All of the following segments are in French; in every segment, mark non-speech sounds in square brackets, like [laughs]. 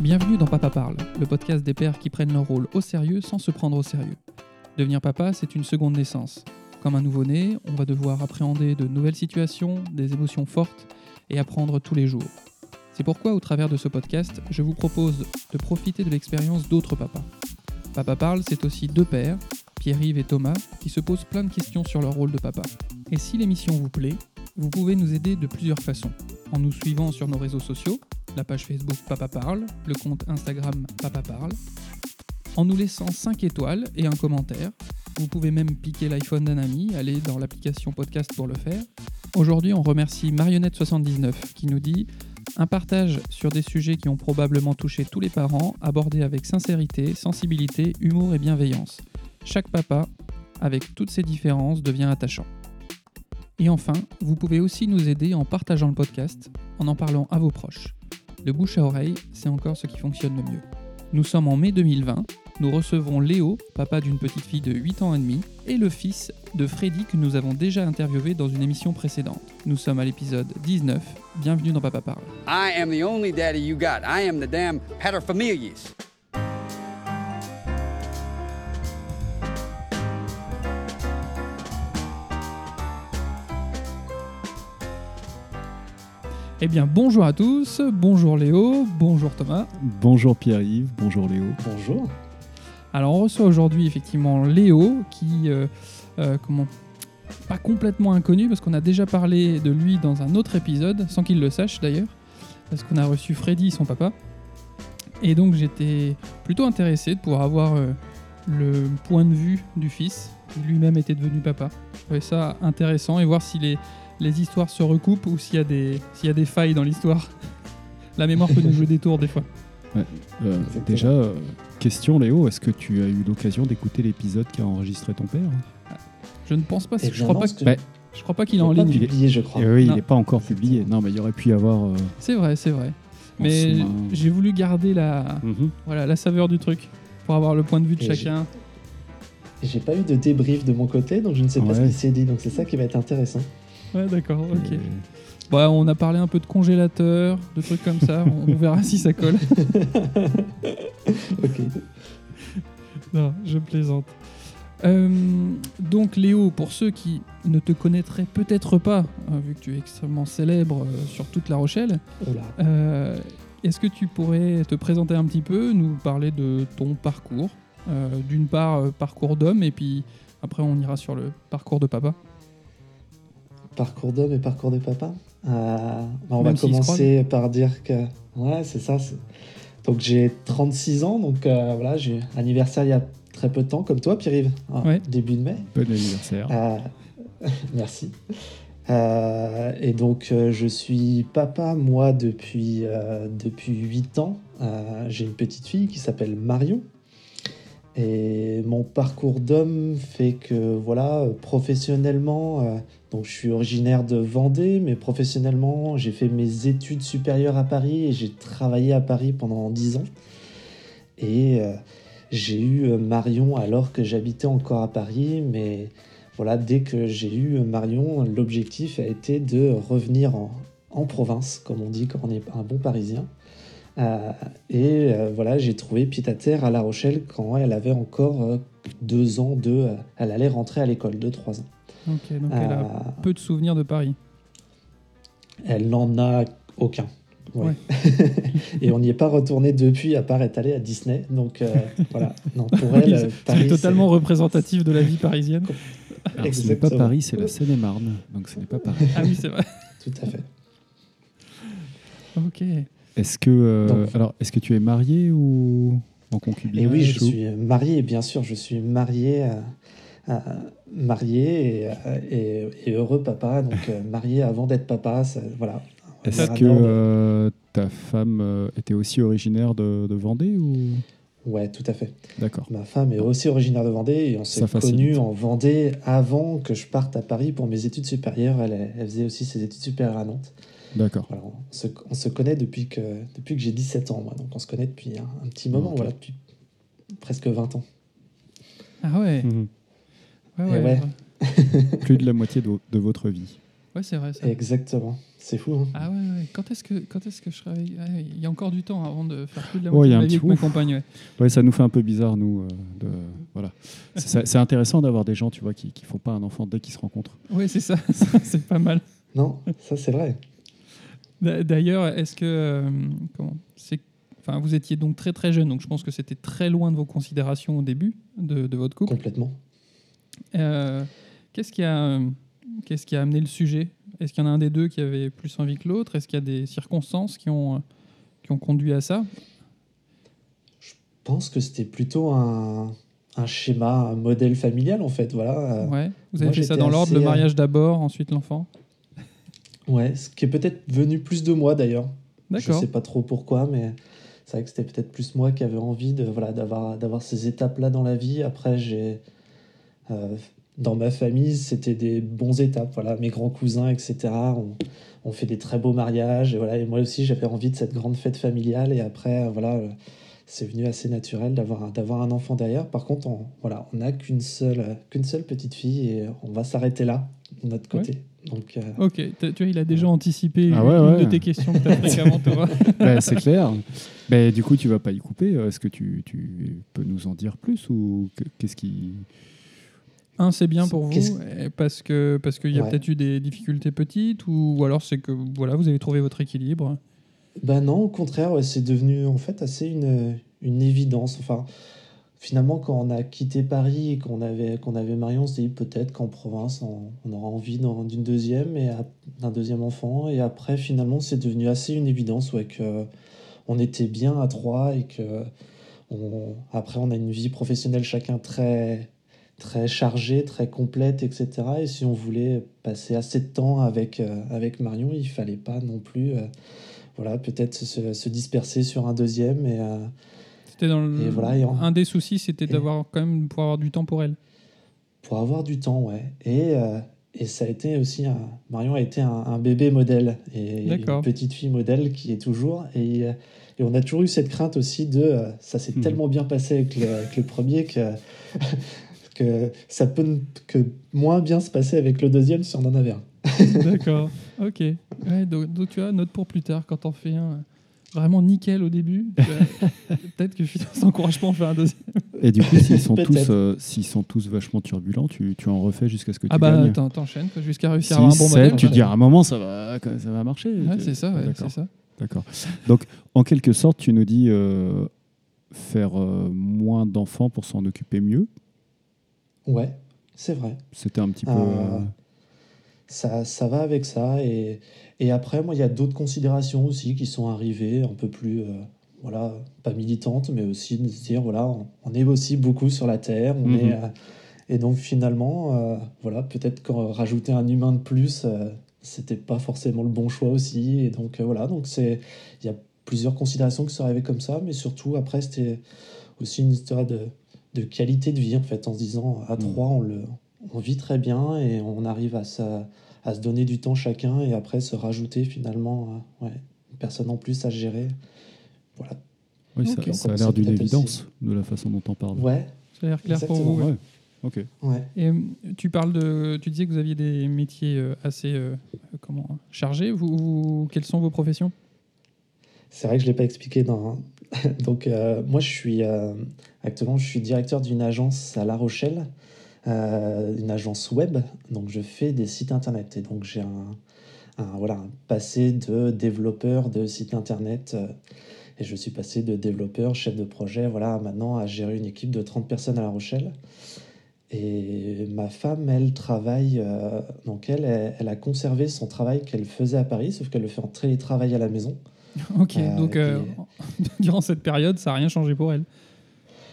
Bienvenue dans Papa Parle, le podcast des pères qui prennent leur rôle au sérieux sans se prendre au sérieux. Devenir papa, c'est une seconde naissance. Comme un nouveau-né, on va devoir appréhender de nouvelles situations, des émotions fortes et apprendre tous les jours. C'est pourquoi, au travers de ce podcast, je vous propose de profiter de l'expérience d'autres papas. Papa Parle, c'est aussi deux pères, Pierre-Yves et Thomas, qui se posent plein de questions sur leur rôle de papa. Et si l'émission vous plaît, vous pouvez nous aider de plusieurs façons. En nous suivant sur nos réseaux sociaux, la page Facebook Papa Parle, le compte Instagram Papa Parle, en nous laissant 5 étoiles et un commentaire. Vous pouvez même piquer l'iPhone d'un ami, aller dans l'application podcast pour le faire. Aujourd'hui, on remercie Marionnette79 qui nous dit un partage sur des sujets qui ont probablement touché tous les parents, abordés avec sincérité, sensibilité, humour et bienveillance. Chaque papa, avec toutes ses différences, devient attachant. Et enfin, vous pouvez aussi nous aider en partageant le podcast, en en parlant à vos proches. De bouche à oreille, c'est encore ce qui fonctionne le mieux. Nous sommes en mai 2020, nous recevons Léo, papa d'une petite fille de 8 ans et demi, et le fils de Freddy que nous avons déjà interviewé dans une émission précédente. Nous sommes à l'épisode 19, bienvenue dans Papa Parle. I am the only daddy you got. I am the damn. Eh bien bonjour à tous, bonjour Léo, bonjour Thomas. Bonjour Pierre-Yves, bonjour Léo. Bonjour. Alors on reçoit aujourd'hui effectivement Léo qui, euh, euh, comment, pas complètement inconnu parce qu'on a déjà parlé de lui dans un autre épisode, sans qu'il le sache d'ailleurs, parce qu'on a reçu Freddy, son papa. Et donc j'étais plutôt intéressé de pouvoir avoir euh, le point de vue du fils, qui lui-même était devenu papa. Je trouvais ça intéressant et voir si les, les histoires se recoupent ou s'il y, a des- s'il y a des failles dans l'histoire. La mémoire peut nous jouer des tours des fois. Euh, déjà, euh, question Léo, est-ce que tu as eu l'occasion d'écouter l'épisode qu'a enregistré ton père? Je ne pense pas, Et je crois pas, que- Bah, je crois pas qu'il il est en pas ligne. publié, je crois. Eh Oui, il n'est pas encore publié. Exactement. Non, mais il y aurait pu y avoir. euh, C'est vrai, c'est vrai. Mais j'ai voulu garder la, Mhm. voilà, la saveur du truc pour avoir le point de vue de Et chacun. J'ai pas eu de débrief de mon côté, donc je ne sais pas Ouais. ce qui s'est dit. Donc c'est ça qui va être intéressant. Ouais, d'accord, ok. Et- Ouais, on a parlé un peu de congélateur, de trucs comme ça. on verra si ça colle. [laughs] ok. Non, je plaisante. Euh, donc Léo, pour ceux qui ne te connaîtraient peut-être pas, euh, vu que tu es extrêmement célèbre euh, sur toute La Rochelle, Oula. euh, est-ce que tu pourrais te présenter un petit peu, nous parler de ton parcours D'une part, parcours d'homme, et puis après on ira sur le parcours de papa? Parcours d'homme et parcours de papa. Euh, on Même va commencer par dire que. Ouais, c'est ça. Donc j'ai 36 ans, donc euh, voilà, j'ai anniversaire il y a très peu de temps, comme toi, Pierre-Yves. Ah, Ouais. Début de mai. Bon anniversaire. Euh, [laughs] merci. Et donc, je suis papa, moi, depuis, depuis 8 ans. J'ai une petite fille qui s'appelle Marion. Et mon parcours d'homme fait que, voilà, professionnellement, donc je suis originaire de Vendée, mais professionnellement, j'ai fait mes études supérieures à Paris et j'ai travaillé à Paris pendant 10 ans. Et euh, j'ai eu euh, Marion alors que j'habitais encore à Paris, mais voilà, dès que j'ai eu Marion, l'objectif a été de revenir en, province, comme on dit quand on est un bon Parisien. Euh, et euh, voilà, j'ai trouvé pied à terre à La Rochelle quand elle avait encore euh, deux ans, euh, elle allait rentrer à l'école, deux, trois ans. Donc elle a Euh, peu de souvenirs de Paris. elle n'en a aucun. Ouais. Ouais. [laughs] et on n'y est pas retourné depuis, à part être allé à Disney. Donc euh, [laughs] voilà, non, pour elle, euh, c'est- Paris, c'est totalement représentatif de la vie parisienne. Alors, ce n'est pas. Paris, c'est la Seine-et-Marne. Donc ce n'est pas Paris. Ah oui, c'est vrai. Tout à fait. Ok. Est-ce que, euh, Donc- alors, est-ce que tu es marié ou en concubinage Et oui, je ou- suis marié, bien sûr, je suis marié, marié et, euh, et- et heureux papa, donc euh, marié avant d'être papa, ça- voilà. Est-ce que euh, ta femme euh, était aussi originaire de, de Vendée ou? Ouais, tout à fait. D'accord. Ma femme est aussi originaire de Vendée et on s'est connus en Vendée avant que je parte à Paris pour mes études supérieures. Elle, elle faisait aussi ses études supérieures à Nantes. D'accord. Voilà, on, se, on se connaît depuis que, depuis que j'ai 17 ans, moi, donc on se connaît depuis un, un petit moment, voilà, depuis presque 20 ans. Ah ouais. Mhm. Ouais, ouais. ouais. [laughs] Plus de la moitié de, de votre vie. Ouais, c'est vrai. Ça. Exactement. C'est fou. Hein Ah ouais, ouais. Quand est-ce que, quand est-ce que je ah, Il y a encore du temps avant de faire plus de la Ouais, il y moitié a de un ma vie petit avec ma compagne. ouais. Ouais, ça nous fait un peu bizarre, nous. euh, de, voilà. [laughs] C'est- intéressant d'avoir des gens, tu vois, qui ne font pas un enfant dès qu'ils se rencontrent. Ouais, c'est [laughs] ça. c'est pas mal. non, ça c'est vrai. D'a- D'ailleurs, est-ce que euh, comment c'est Enfin, vous étiez donc très très jeune, donc je pense que c'était très loin de vos considérations au début de, de votre couple. Complètement. Euh, qu'est-ce qui a qu'est-ce qui a amené le sujet? Est-ce qu'il y en a un des deux qui avait plus envie que l'autre? Est-ce qu'il y a des circonstances qui ont qui ont conduit à ça? Je pense que c'était plutôt un, un schéma, un modèle familial en fait. Voilà. Ouais. Vous avez moi, fait ça dans l'ordre, le assez, euh, mariage d'abord, ensuite l'enfant? Ouais, ce qui est peut-être venu plus de moi d'ailleurs. Je D'accord. sais pas trop pourquoi, mais c'est vrai que c'était peut-être plus moi qui avais envie de voilà d'avoir d'avoir ces étapes-là dans la vie. Après, j'ai dans ma famille, c'était des bons étapes. Voilà, mes grands cousins, etc. On, on fait des très beaux mariages et voilà. Et moi aussi, j'avais envie de cette grande fête familiale. Et après, euh, voilà, euh, c'est venu assez naturel d'avoir un- d'avoir un enfant derrière. Par contre, on voilà, on n'a qu'une seule euh, qu'une seule petite fille et on va s'arrêter là de notre côté. Donc euh, Ok, tu vois, il a déjà anticipé Ah une ouais, de tes questions que tu as fréquemment, Thomas. [laughs] Ben, c'est clair. Ben, du coup, tu vas pas y couper. Est-ce que tu, tu peux nous en dire plus ou que- qu'est-ce qui. Un, c'est bien pour vous, parce que parce qu'il y a Ouais. peut-être eu des difficultés petites, ou, ou alors c'est que voilà, vous avez trouvé votre équilibre. Ben non, au contraire, ouais, c'est devenu en fait assez une, une évidence. Enfin, finalement, quand on a quitté Paris et qu'on avait, qu'on avait Marion, on s'est dit peut-être qu'en province, on, on aura envie d'une deuxième et d'un deuxième enfant. Et après, finalement, c'est devenu assez une évidence, ouais, que on était bien à trois et que on, après, on a une vie professionnelle chacun très très chargée, très complète, etc. Et si on voulait passer assez de temps avec, euh, avec Marion, il fallait pas non plus euh, voilà, peut-être se, se disperser sur un deuxième. Et, euh, C'était dans le- Et voilà, et en- un des soucis, c'était d'avoir quand même pour avoir du temps pour elle. pour avoir du temps, ouais. Et, et ça a été aussi, un, Marion a été un, un bébé modèle et une D'accord. petite fille modèle qui est toujours. Et, et on a toujours eu cette crainte aussi de, ça s'est Mhm. tellement bien passé avec le, avec le premier que, que ça peut que moins bien se passer avec le deuxième si on en avait un. [laughs] D'accord. Ok. Ouais, donc, donc, tu vois, note pour plus tard quand on fait un euh, vraiment nickel au début. [laughs] Peut-être que finalement, ça encourage pas à faire un deuxième. Et du coup, s'ils sont, [laughs] tous, euh, s'ils sont tous vachement turbulents, tu, tu en refais jusqu'à ce que tu Ah bah t'enchaînes jusqu'à réussir Six, à avoir un bon sept, modèle. tu ouais. dis à un moment, ça va, ça va marcher. Ouais, c'est ça, ouais, c'est ça. D'accord. Donc, en quelque sorte, tu nous dis euh, faire euh, moins d'enfants pour s'en occuper mieux. Ouais, c'est vrai. C'était un petit peu. Euh, euh, ça, ça va avec ça. Et, et après, moi, il y a d'autres considérations aussi qui sont arrivées, un peu plus, euh, voilà, pas militantes, mais aussi de se dire, voilà, on, on est aussi beaucoup sur la Terre. On Mhm. est, euh, et donc, finalement, voilà, peut-être qu'en rajouter un humain de plus, c'était pas forcément le bon choix aussi. Et donc, voilà, donc c'est, il y a plusieurs considérations qui sont arrivées comme ça, mais surtout, après, c'était aussi une histoire de, de qualité de vie, en fait, en se disant, à Mhm. trois, on le on vit très bien et on arrive à, se- à se donner du temps chacun et après se rajouter finalement euh, ouais, une personne en plus à gérer. Voilà. oui, ça, a l'air c'est d'une évidence de la façon dont on parle. Ouais, Ça a l'air clair pour vous. ouais. Ok. ouais. Et euh, tu parles de, tu disais que vous aviez des métiers euh, assez euh, comment chargés. Vous, vous- quelles sont vos professions? C'est vrai que je l'ai pas expliqué dans. [laughs] Donc, euh, moi, je suis euh, actuellement, je suis directeur d'une agence à La Rochelle, euh, une agence web. Donc, je fais des sites internet et donc j'ai un, voilà, un passé de développeur de sites internet. et je suis passé de développeur, chef de projet, voilà, maintenant à gérer une équipe de 30 personnes à La Rochelle. Et ma femme, elle travaille, donc elle, elle a conservé son travail qu'elle faisait à Paris, sauf qu'elle le fait en télétravail à la maison. [laughs] Ok, Euh, donc euh, [laughs] durant cette période, ça n'a rien changé pour elle.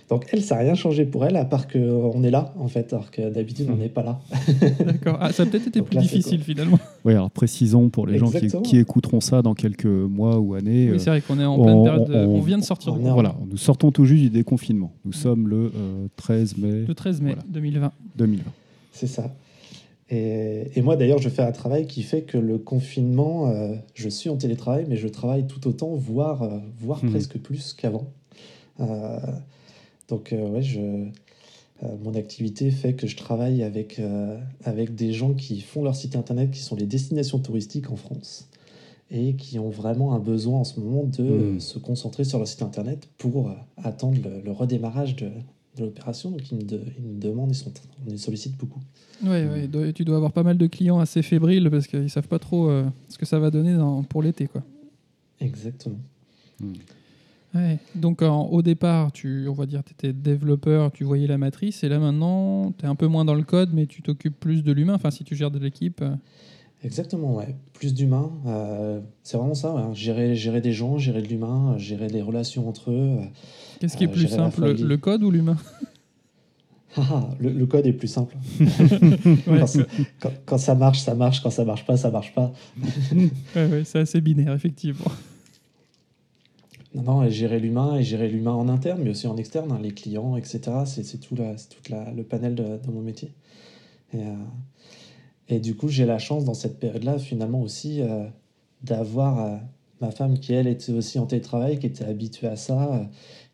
Donc elle, ça n'a rien changé pour elle, à part qu'on est là, en fait, alors que d'habitude, on n'est pas là. [laughs] D'accord. Ah, ça a peut-être été Donc plus là, difficile finalement. Oui, alors précisons pour les gens qui, écouteront ça dans quelques mois ou années. Oui, euh, c'est vrai qu'on est en on- pleine période. de- on- On, vient de sortir du voilà, nous sortons tout juste du déconfinement. Nous sommes le euh, 13 mai le 13 mai Voilà. 2020. 2020. C'est ça. Et, et moi, d'ailleurs, je fais un travail qui fait que le confinement, euh, je suis en télétravail, mais je travaille tout autant, voire, euh, voire Mhm. presque plus qu'avant. Euh, donc, ouais, je, mon activité fait que je travaille avec, avec des gens qui font leur site internet, qui sont les destinations touristiques en France, et qui ont vraiment un besoin en ce moment de Mm. se concentrer sur leur site internet pour attendre le, le redémarrage de, de l'opération. Donc ils me, de- ils me demandent, ils sont, on les sollicite beaucoup. Ouais, ouais, doit- tu dois avoir pas mal de clients assez fébriles parce qu'ils savent pas trop euh, ce que ça va donner dans- pour l'été, quoi. Exactement. Ouais. Donc en- au départ, tu, on va dire, tu étais développeur, tu voyais la matrice, et là maintenant, tu es un peu moins dans le code, mais tu t'occupes plus de l'humain. Enfin, si tu gères de l'équipe. euh, Exactement, ouais. Plus d'humain. euh, c'est vraiment ça, ouais. gérer, gérer des gens, gérer de l'humain, gérer les relations entre eux. euh. Qu'est-ce qui est Euh, plus simple, le, code ou l'humain? Haha, [laughs] [laughs] le, le code est plus simple. Ouais, quand, ça- quand- quand ça marche, ça marche. Quand ça marche pas, ça marche pas. [laughs] ouais, ouais, c'est assez binaire, effectivement. Non, non, et gérer l'humain et gérer l'humain en interne, mais aussi en externe, hein, les clients, etc. C'est tout, la, c'est tout la- le panel de, de mon métier. Et, euh, et du coup, j'ai la chance dans cette période-là, finalement aussi, euh, d'avoir euh, ma femme qui, elle, était aussi en télétravail, qui était habituée à ça, euh,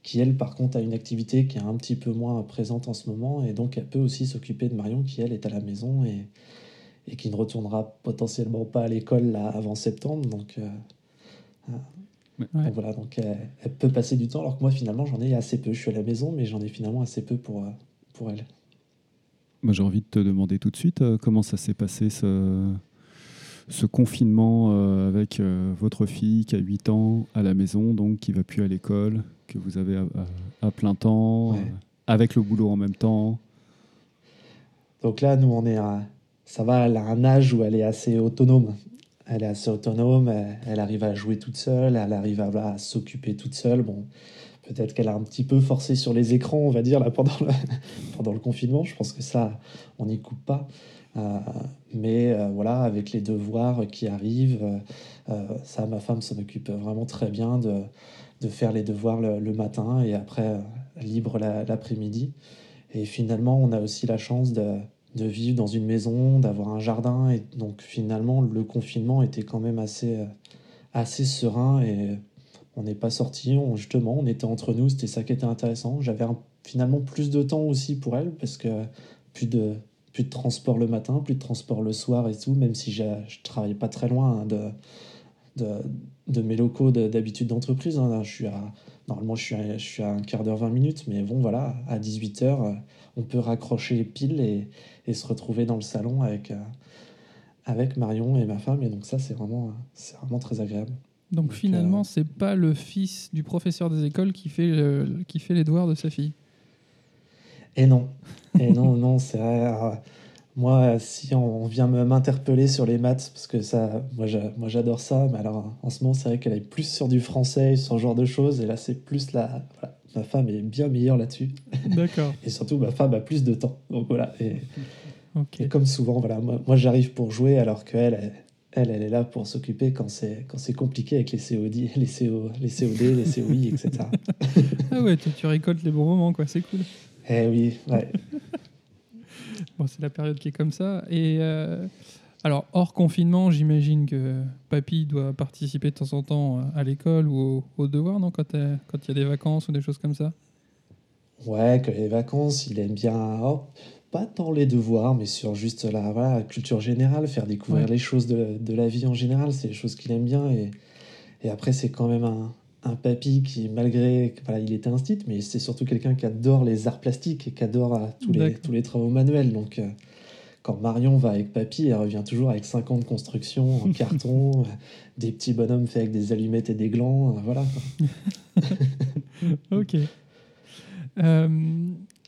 qui, elle, par contre, a une activité qui est un petit peu moins présente en ce moment, et donc elle peut aussi s'occuper de Marion, qui, elle, est à la maison et, et qui ne retournera potentiellement pas à l'école là, avant septembre. Donc, Ouais. donc voilà, donc elle, elle peut passer du temps, alors que moi finalement j'en ai assez peu. Je suis à la maison, mais j'en ai finalement assez peu pour, pour elle. Moi, j'ai envie de te demander tout de suite euh, comment ça s'est passé ce, ce confinement euh, avec euh, votre fille qui a 8 ans à la maison, donc qui va plus à l'école, que vous avez à, à- à plein temps, Ouais. avec le boulot en même temps? Donc là, nous on est à, ça va, elle a un âge où elle est assez autonome. Elle est assez autonome, elle, elle arrive à jouer toute seule, elle arrive à, à s'occuper toute seule. Bon, peut-être qu'elle a un petit peu forcé sur les écrans, on va dire, là, [laughs] pendant le, confinement. Je pense que ça, on n'y coupe pas. Euh, mais euh, voilà, avec les devoirs qui arrivent, euh, ça, ma femme s'en occupe vraiment très bien de, faire les devoirs le, matin et après libre la- l'après-midi. Et finalement, on a aussi la chance de, vivre dans une maison, d'avoir un jardin. Et donc finalement, le confinement était quand même assez, assez serein et on n'est pas sorti. On, justement, on était entre nous. C'était ça qui était intéressant. J'avais finalement plus de temps aussi pour elle parce que plus de, transport le matin, plus de transport le soir et tout, même si je travaillais pas très loin hein, de, de, mes locaux de- d'habitude d'entreprise. hein. Normalement, je suis, à, un quart d'heure, 20 minutes, mais bon, voilà, à 18h, on peut raccrocher les piles et, se retrouver dans le salon avec, euh, avec Marion et ma femme. Et donc, ça, c'est vraiment, c'est vraiment très agréable. Donc Donc, finalement, euh, c'est pas le fils du professeur des écoles qui fait, le- qui fait les devoirs de sa fille. Et non, et non, non, c'est vrai. euh, moi, si on vient me- m'interpeller sur les maths, parce que ça, moi, j'a- moi j'adore ça, mais alors en ce moment, c'est vrai qu'elle est plus sur du français, sur ce genre de choses, et là, c'est plus la. voilà, ma femme est bien meilleure là-dessus, D'accord. [laughs] et surtout, ma femme a plus de temps. Donc voilà, et, comme souvent, voilà, moi, moi, j'arrive pour jouer, alors qu'elle, elle, elle, elle est là pour s'occuper quand c'est quand c'est compliqué avec les COD, les, CO, les COD, les COI, etc. [laughs] Ah ouais, tu, tu récoltes les bons moments, quoi. C'est cool. Eh oui, ouais. Bon, c'est la période qui est comme ça. Et euh, alors, hors confinement, j'imagine que papy doit participer de temps en temps à l'école ou au- aux devoirs, non Quand euh, quand il y a des vacances ou des choses comme ça? Ouais, que les vacances, il aime bien, oh, pas tant les devoirs, mais sur juste la, voilà, culture générale, faire découvrir Ouais. les choses de, de la vie en général, c'est des choses qu'il aime bien. Et, et après, c'est quand même un, un papy qui, malgré, voilà, il était instit, mais c'est surtout quelqu'un qui adore les arts plastiques et qui adore euh, tous, les, tous les travaux manuels. Donc, euh, quand Marion va avec papy, elle revient toujours avec 5 ans de construction en [laughs] carton, euh, des petits bonhommes faits avec des allumettes et des glands, euh, voilà. [laughs] Ok. Euh,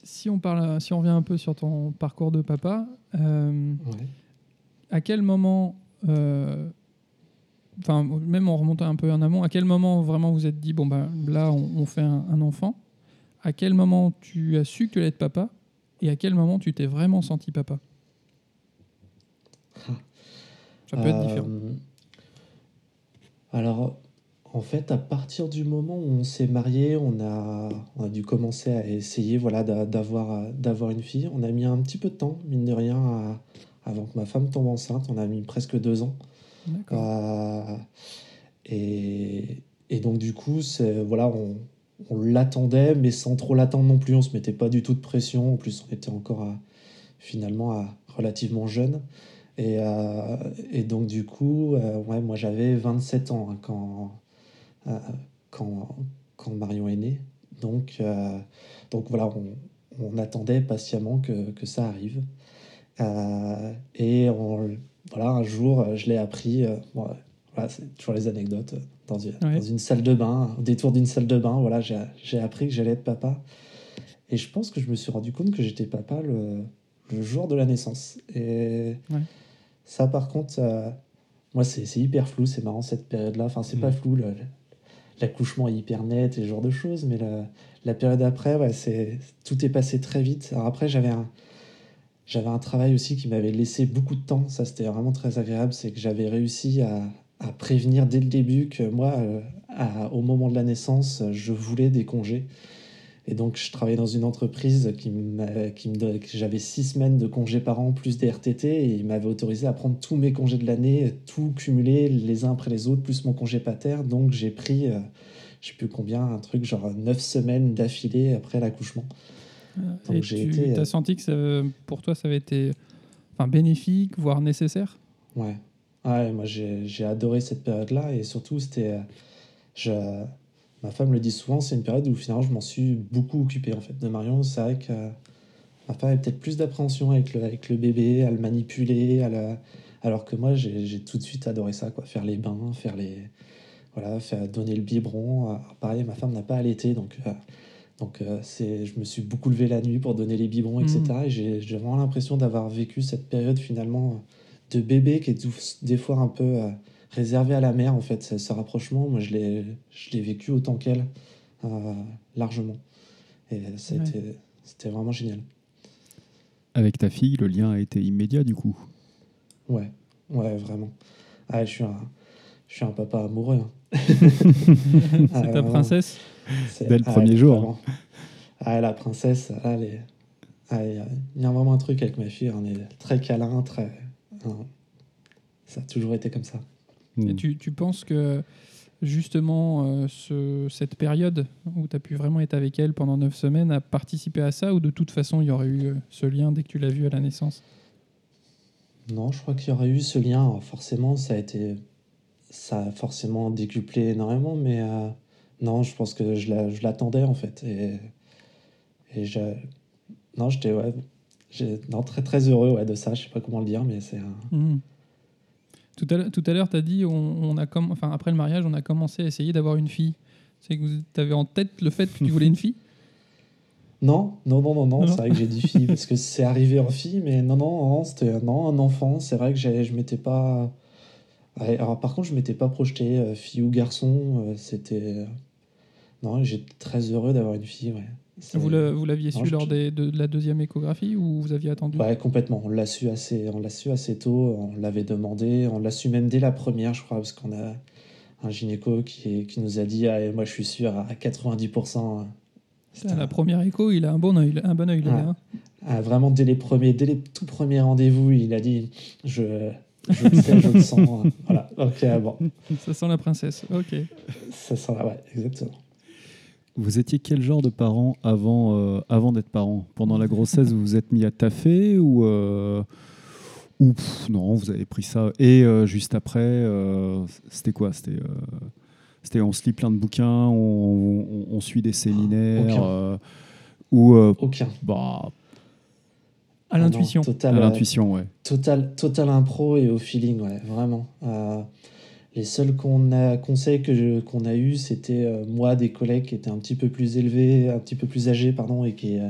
si on parle, si on revient un peu sur ton parcours de papa, euh, Ouais. à quel moment, euh, enfin même en remontant un peu en amont, à quel moment vraiment vous êtes dit bon ben là on, on fait un, un enfant À quel moment tu as su que tu allais être papa Et à quel moment tu t'es vraiment senti papa? Ça peut être différent. Euh, Alors, en fait, à partir du moment où on s'est marié, on a, on a dû commencer à essayer voilà, d'a- d'avoir, d'avoir une fille. On a mis un petit peu de temps, mine de rien, à- avant que ma femme tombe enceinte. On a mis presque deux ans. D'accord. Euh, et, et donc, du coup, c'est, voilà, on, on l'attendait, mais sans trop l'attendre non plus. On se mettait pas du tout de pression. En plus, on était encore à, finalement à, relativement jeune. Et, euh, et, donc, du coup, ouais, moi j'avais 27 ans hein, quand, quand, quand Marion est née. Donc, donc voilà, on, on attendait patiemment que, que ça arrive. et on, voilà, un jour, je l'ai appris. voilà, c'est toujours les anecdotes dans une, salle de bain, au détour d'une salle de bain. Voilà, j'ai appris que j'allais être papa. Et je pense que je me suis rendu compte que j'étais papa le, le, jour de la naissance. Et ça, par contre, euh, moi, c'est hyper flou. C'est marrant cette période-là. Enfin, c'est pas mm. flou. L'accouchement est hyper net et ce genre de choses. Mais la, la période après, ouais, tout est passé très vite. Alors après, j'avais un. J'avais un travail aussi qui m'avait laissé beaucoup de temps. Ça, c'était vraiment très agréable. C'est que j'avais réussi à, à prévenir dès le début que moi, euh, au moment de la naissance, je voulais des congés. Et donc, je travaillais dans une entreprise qui, qui me donnait, j'avais six semaines de congés par an plus des RTT et il m'avait autorisé à prendre tous mes congés de l'année, tout cumulé les uns après les autres, plus mon congé pater. Donc, j'ai pris, euh, je sais plus combien, un truc genre neuf semaines d'affilée après l'accouchement. Euh, et tu as senti que pour toi, ça avait été enfin, bénéfique, voire nécessaire? Ouais, Ouais, moi j'ai adoré cette période-là et surtout c'était. Je, ma femme le dit souvent, c'est une période où finalement je m'en suis beaucoup occupé en fait de Marion. C'est vrai que ma femme avait peut-être plus d'appréhension avec le, avec le bébé, à le manipuler, à la, alors que moi j'ai tout de suite adoré ça, quoi. Faire les bains, faire les. Voilà, faire, donner le biberon. pareil, ma femme n'a pas allaité donc. Euh, donc euh, c'est, je me suis beaucoup levé la nuit pour donner les biberons, etc. Et j'ai vraiment l'impression d'avoir vécu cette période finalement de bébé qui est des fois un peu euh, réservé à la mère, en fait, ce, rapprochement. Moi, je l'ai vécu autant qu'elle, euh, largement. Et c'était vraiment génial. Avec ta fille, le lien a été immédiat, du coup? Ouais, ouais, vraiment. Ah, je, suis un, je suis un papa amoureux. Hein. [laughs] C'est ta ah, princesse? Dès le ah, premier jour. Ah, la princesse, elle il y a vraiment un truc avec ma fille. On est très câlin, très ça a toujours été comme ça. Et tu, tu penses que justement euh, ce, cette période où tu as pu vraiment être avec elle pendant neuf semaines a participé à ça ou de toute façon il y aurait eu euh, ce lien dès que tu l'as vue à la naissance? Non, je crois qu'il y aurait eu ce lien. forcément, ça a été. Ça a forcément décuplé énormément, mais euh, non, je pense que je l'attendais en fait. Et, et je, non, j'étais ouais, non, très très heureux ouais, de ça. Je sais pas comment le dire, mais c'est un. Hmm. Tout à l'heure, tu as dit, on, a comme, enfin, après le mariage, on a commencé à essayer d'avoir une fille. C'est que tu avais en tête le fait que tu voulais une fille? [laughs] Non, non, non, non, non. c'est vrai que j'ai dit fille parce que c'est arrivé en fille, mais non, non, non c'était non, un enfant. C'est vrai que je m'étais pas. Alors, par contre, je m'étais pas projeté euh, fille ou garçon. Euh, c'était. Non, j'étais très heureux d'avoir une fille, ouais. Vous l'aviez su lors de, la deuxième échographie ou vous aviez attendu? Ouais, complètement. On l'a su assez, on l'a su assez tôt. On l'avait demandé. On l'a su même dès la première, je crois, parce qu'on a un gynéco qui, qui nous a dit ah, moi je suis sûr à 90%. la première écho, il a un bon œil, un bon œil ah, ah, vraiment dès les premiers, dès les tout premiers rendez-vous, il a dit je je le sais, je le sens. voilà. Ok, bon. [laughs] Ça sent la princesse. Ok. Ça sent la ouais, exactement. Vous étiez quel genre de parent avant, euh, avant d'être parent? Pendant la grossesse, vous vous êtes mis à taffer ou, euh, ou non, vous avez pris ça Et euh, juste après, c'était quoi? C'était c'était on se lit plein de bouquins, on, on, suit des séminaires ou aucun. Bah, à l'intuition. à l'intuition, ouais. Total, total impro et au feeling, ouais, vraiment. Les seuls qu'on a, conseils que qu'on a eu, c'était euh, moi, des collègues qui étaient un petit peu plus élevés, un petit peu plus âgés, pardon, et qui, euh,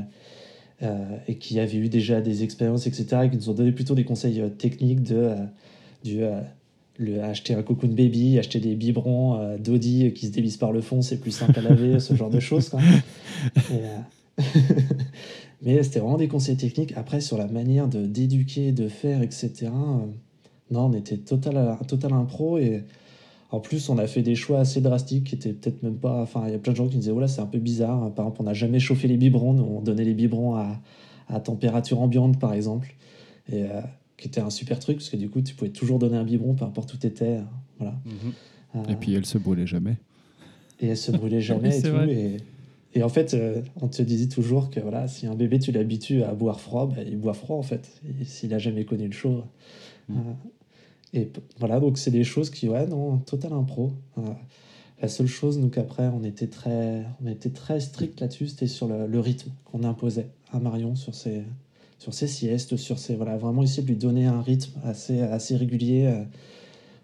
euh, et qui avaient eu déjà des expériences, etc., et qui nous ont donné plutôt des conseils techniques de du, le, acheter un cocoon baby, acheter des biberons d'Audi qui se dévissent par le fond, c'est plus simple à laver, ce genre de choses. [laughs] [laughs] Mais c'était vraiment des conseils techniques. Après, sur la manière de d'éduquer, de faire, etc., non, on était total, total impro et en plus, on a fait des choix assez drastiques qui étaient peut-être même pas. Enfin, il y a plein de gens qui disaient, voilà, c'est un peu bizarre. Par exemple, on n'a jamais chauffé les biberons, on donnait les biberons à, à température ambiante, par exemple. Et euh, qui était un super truc, parce que du coup, tu pouvais toujours donner un biberon, peu importe où tu étais. Euh, voilà. Mhm. et puis, elle se brûlait jamais. Et elle se brûlait [laughs] jamais et tout. Et, et en fait, euh, on te disait toujours que voilà, si un bébé tu l'habitues à boire froid, bah, il boit froid en fait, s'il a jamais connu le chaud. Mm. Euh, et voilà, donc c'est des choses qui, ouais, non, total impro. Euh, la seule chose, nous, qu'après, on était très, on était très strict là-dessus, c'était sur le, le rythme qu'on imposait à Marion sur ses, sur ses siestes, sur ses, voilà, vraiment essayer de lui donner un rythme assez, assez régulier. euh,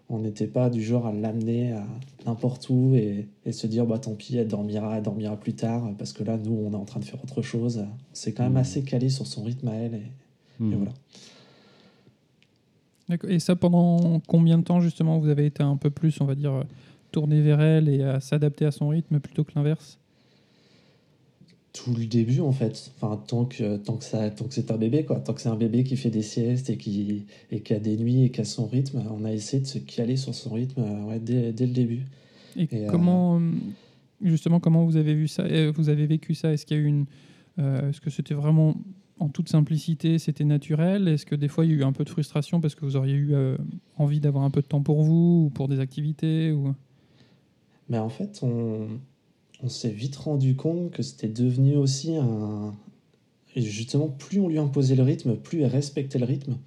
on n'était pas du genre à l'amener à n'importe où et, et se dire bah tant pis elle dormira elle dormira plus tard parce que là nous on est en train de faire autre chose c'est quand même Mhm. assez calé sur son rythme à elle et, et Mhm. voilà. Et ça, pendant combien de temps, justement, vous avez été un peu plus, on va dire, tourné vers elle et à s'adapter à son rythme plutôt que l'inverse? Tout le début en fait. Enfin tant que tant que ça tant que c'est un bébé quoi. Tant que c'est un bébé qui fait des siestes et qui et qui a des nuits et qui a son rythme on a essayé de se caler sur son rythme euh, ouais, dès, dès le début. Et, Et, euh, comment, euh, justement, comment vous avez vu ça euh, Vous avez vécu ça? Est-ce qu'il y a eu une. euh, Est-ce que c'était vraiment en toute simplicité, c'était naturel? Est-ce que des fois il y a eu un peu de frustration parce que vous auriez eu euh, envie d'avoir un peu de temps pour vous ou pour des activités. Mais en fait, on, s'est vite rendu compte que c'était devenu aussi un. et justement, plus on lui imposait le rythme, plus elle respectait le rythme.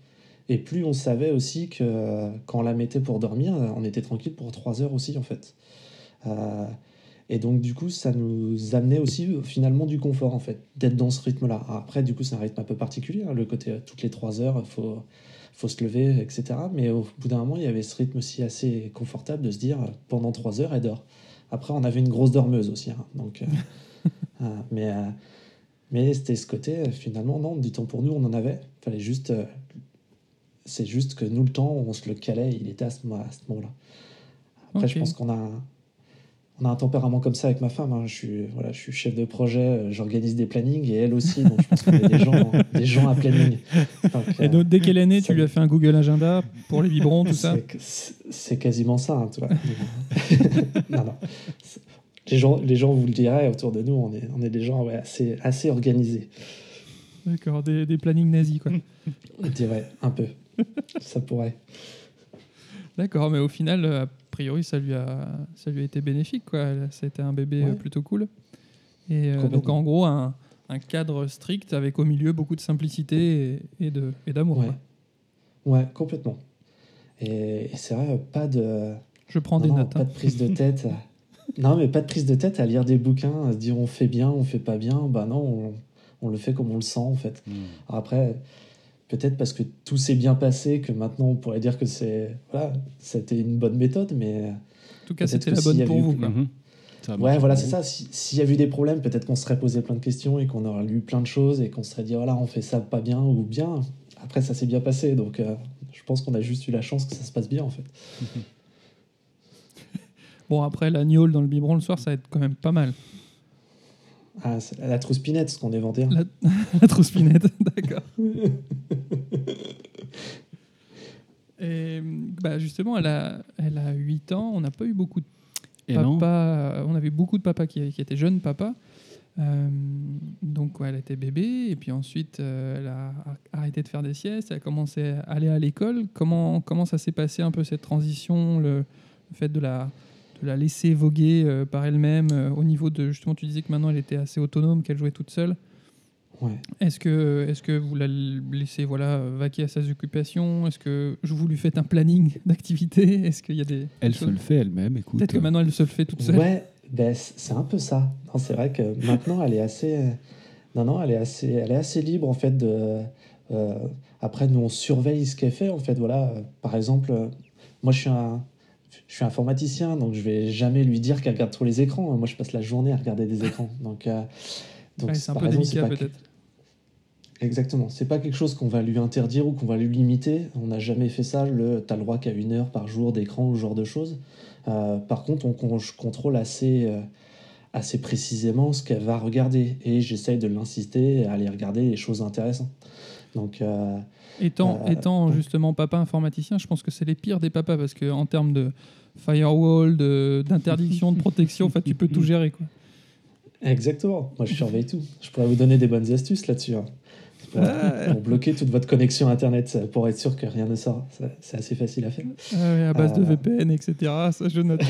Et plus on savait aussi que euh, quand on la mettait pour dormir, on était tranquille pour trois heures aussi, en fait. Euh, et donc, du coup, ça nous amenait aussi euh, finalement du confort, en fait, d'être dans ce rythme-là. Après, du coup, c'est un rythme un peu particulier, hein, le côté euh, toutes les trois heures, il faut, faut se lever, etc. Mais au bout d'un moment, il y avait ce rythme aussi assez confortable de se dire, euh, pendant trois heures, elle dort. Après, on avait une grosse dormeuse aussi. hein, donc, euh, [laughs] mais euh, mais c'était ce côté, finalement, non, du temps pour nous, on en avait. fallait juste. euh, c'est juste que nous, le temps, on se le calait, il était à ce, moment-là. Après, je pense qu'on a, un- on a un tempérament comme ça avec ma femme. hein. Je, suis, voilà, je suis chef de projet, euh, j'organise des plannings et elle aussi. Donc, je pense qu'on est des gens, [laughs] des gens à planning. Donc, Et donc, dès qu'elle est née, ça- tu lui as fait un Google Agenda pour les biberons, tout ça? C'est- quasiment ça, hein, tu vois. [laughs] non, non. C'est- Les gens, les gens vous le diraient autour de nous, on est, on est des gens ouais, assez, assez organisés. D'accord, des, des plannings nazis, quoi. Je dirais, un peu. Ça pourrait. D'accord, mais au final, euh, a priori, ça lui a, ça lui a été bénéfique, quoi. Elle- Ça a été un bébé Ouais. euh, plutôt cool. Et euh, donc, en gros, un, un cadre strict avec au milieu beaucoup de simplicité et, et de- et d'amour. Ouais. complètement. Et, et c'est vrai, pas de, Je prends non, des notes. pas hein. de prise de tête. [laughs] non, mais pas de prise de tête à lire des bouquins, à se dire on fait bien, on fait pas bien. Bah non, on, on le fait comme on le sent en fait. Alors après, peut-être parce que tout s'est bien passé que maintenant on pourrait dire que c'est voilà, c'était une bonne méthode, mais En tout cas, c'était la bonne pour vous. ouais, voilà, c'est ça. Si- S'il y a eu des problèmes, peut-être qu'on se serait posé plein de questions et qu'on aurait lu plein de choses et qu'on se serait dit voilà, on fait ça pas bien ou bien. Après, ça s'est bien passé, donc euh, je pense qu'on a juste eu la chance que ça se passe bien en fait. [laughs] Bon, après, la gnôle dans le biberon le soir, ça va être quand même pas mal. Ah, la trouspinette, ce qu'on est vendu. La, [laughs] la trouspinette, [laughs] d'accord. Et bah, justement, elle a, elle a 8 ans. On n'a pas eu beaucoup de Et papa. On avait beaucoup de papas qui, qui étaient jeunes papas. Euh, donc, ouais, elle était bébé. Et puis ensuite, euh, elle a arrêté de faire des siestes. Elle a commencé à aller à l'école. Comment, comment ça s'est passé un peu cette transition le, le fait de la, de la laisser voguer euh, par elle-même au niveau de. Justement, tu disais que maintenant elle était assez autonome, qu'elle jouait toute seule. Ouais. Est-ce que, est que vous la laissez voilà, vaquer à ses occupations Est-ce que je vous lui faites un planning [laughs] d'activité? Est-ce qu'il y a des. elle se le fait elle-même, écoute. Peut-être que maintenant elle se le fait toute seule. Ouais, ben, c'est un peu ça. Non, c'est vrai que maintenant, elle est assez. euh, Non, non, elle est assez, elle est assez libre en fait. De, euh, après, nous, on surveille ce qu'elle fait en fait. Voilà, par exemple, euh, moi, je suis un. Je suis informaticien, donc je vais jamais lui dire qu'elle regarde trop les écrans. Moi, je passe la journée à regarder des écrans. Donc, euh, donc Ouais, c'est un peu exemple, délicat peut-être. Exactement. C'est pas quelque chose qu'on va lui interdire ou qu'on va lui limiter. On n'a jamais fait ça. Le, t'as le droit qu'à une heure par jour d'écran ou ce genre de choses. Euh, par contre, on, contrôle assez, euh, assez précisément ce qu'elle va regarder et j'essaye de l'insister à aller regarder les choses intéressantes. Donc, euh, Étant, étant donc- justement papa informaticien, je pense que c'est les pires des papas parce qu'en termes de firewall, de- d'interdiction, de, [laughs] protection, en fait, tu peux tout gérer. Quoi. exactement. Moi, je surveille tout. Je pourrais vous donner des bonnes astuces là-dessus. hein. Pour, Ouais. pour bloquer toute votre connexion Internet, pour être sûr que rien ne sort. Ça, C'est assez facile à faire. Ah ouais, à base de Euh. VPN, etc. Ça, je note. [laughs]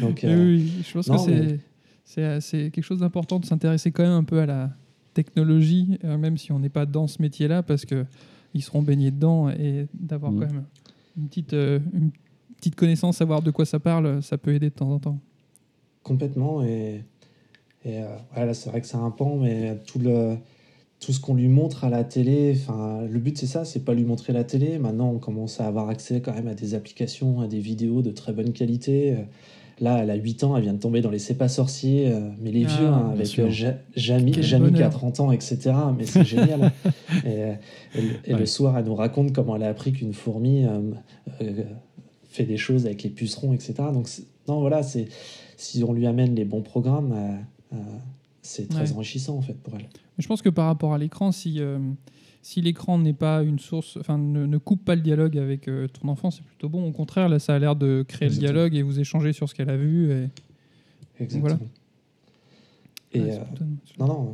Donc, Oui, euh, oui, je pense non, que c'est. c'est quelque chose d'important de s'intéresser quand même un peu à la technologie, euh, même si on n'est pas dans ce métier-là, parce que ils seront baignés dedans et d'avoir Mhm. quand même une petite, euh, une petite connaissance, savoir de quoi ça parle, ça peut aider de temps en temps. Complètement. Et, et euh, ouais, là, c'est vrai que c'est un pan, mais tout, le, tout ce qu'on lui montre à la télé, enfin, le but c'est ça, c'est pas lui montrer la télé. Maintenant, on commence à avoir accès quand même à des applications, à des vidéos de très bonne qualité. Là, elle a 8 ans, elle vient de tomber dans les C'est pas sorciers, euh, mais les Ah, vieux, hein, avec euh, Ja- Jamy, Quel Jamy qui a bonheur. 30 ans, etc. Mais c'est génial. [laughs] Et, et le- et Ouais. le soir, elle nous raconte comment elle a appris qu'une fourmi euh, euh, fait des choses avec les pucerons, etc. Donc, non, voilà, c'est si on lui amène les bons programmes, c'est très Ouais. enrichissant en fait pour elle. Je pense que par rapport à l'écran, si, euh, si l'écran n'est pas une source, enfin ne, ne coupe pas le dialogue avec euh, ton enfant, c'est plutôt bon. Au contraire, là, ça a l'air de créer le dialogue et vous échanger sur ce qu'elle a vu. Et, Exactement. Et Ouais, c'est euh, plutôt- non, non,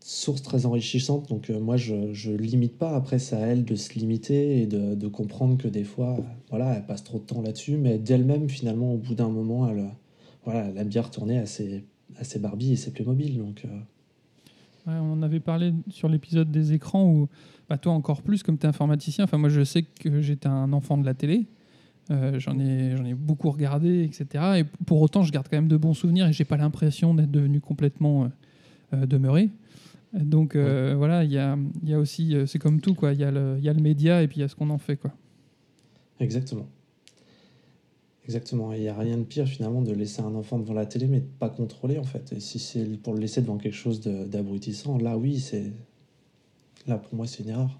source très enrichissante. Donc euh, moi, je je limite pas. Après, c'est à elle de se limiter et de, de comprendre que des fois, euh, voilà, elle passe trop de temps là-dessus, mais d'elle-même, finalement, au bout d'un moment, elle, euh, voilà, elle aime bien retourner à ses, à ses Barbie et ses Playmobil. Donc euh, Ouais, on en avait parlé sur l'épisode des écrans où, bah, toi encore plus, comme tu es informaticien, enfin, moi je sais que j'étais un enfant de la télé, Euh, j'en ai, j'en ai beaucoup regardé, etc. Et pour autant, je garde quand même de bons souvenirs et j'ai pas l'impression d'être devenu complètement euh, demeuré. Donc voilà, il y a, y a aussi, c'est comme tout, quoi. Il y, a le- il y a le média et puis il y a ce qu'on en fait, quoi. Exactement. Exactement. Il n'y a rien de pire finalement de laisser un enfant devant la télé mais de pas contrôler en fait. Et si c'est pour le laisser devant quelque chose d'abrutissant, là oui, c'est. Là pour moi c'est une erreur.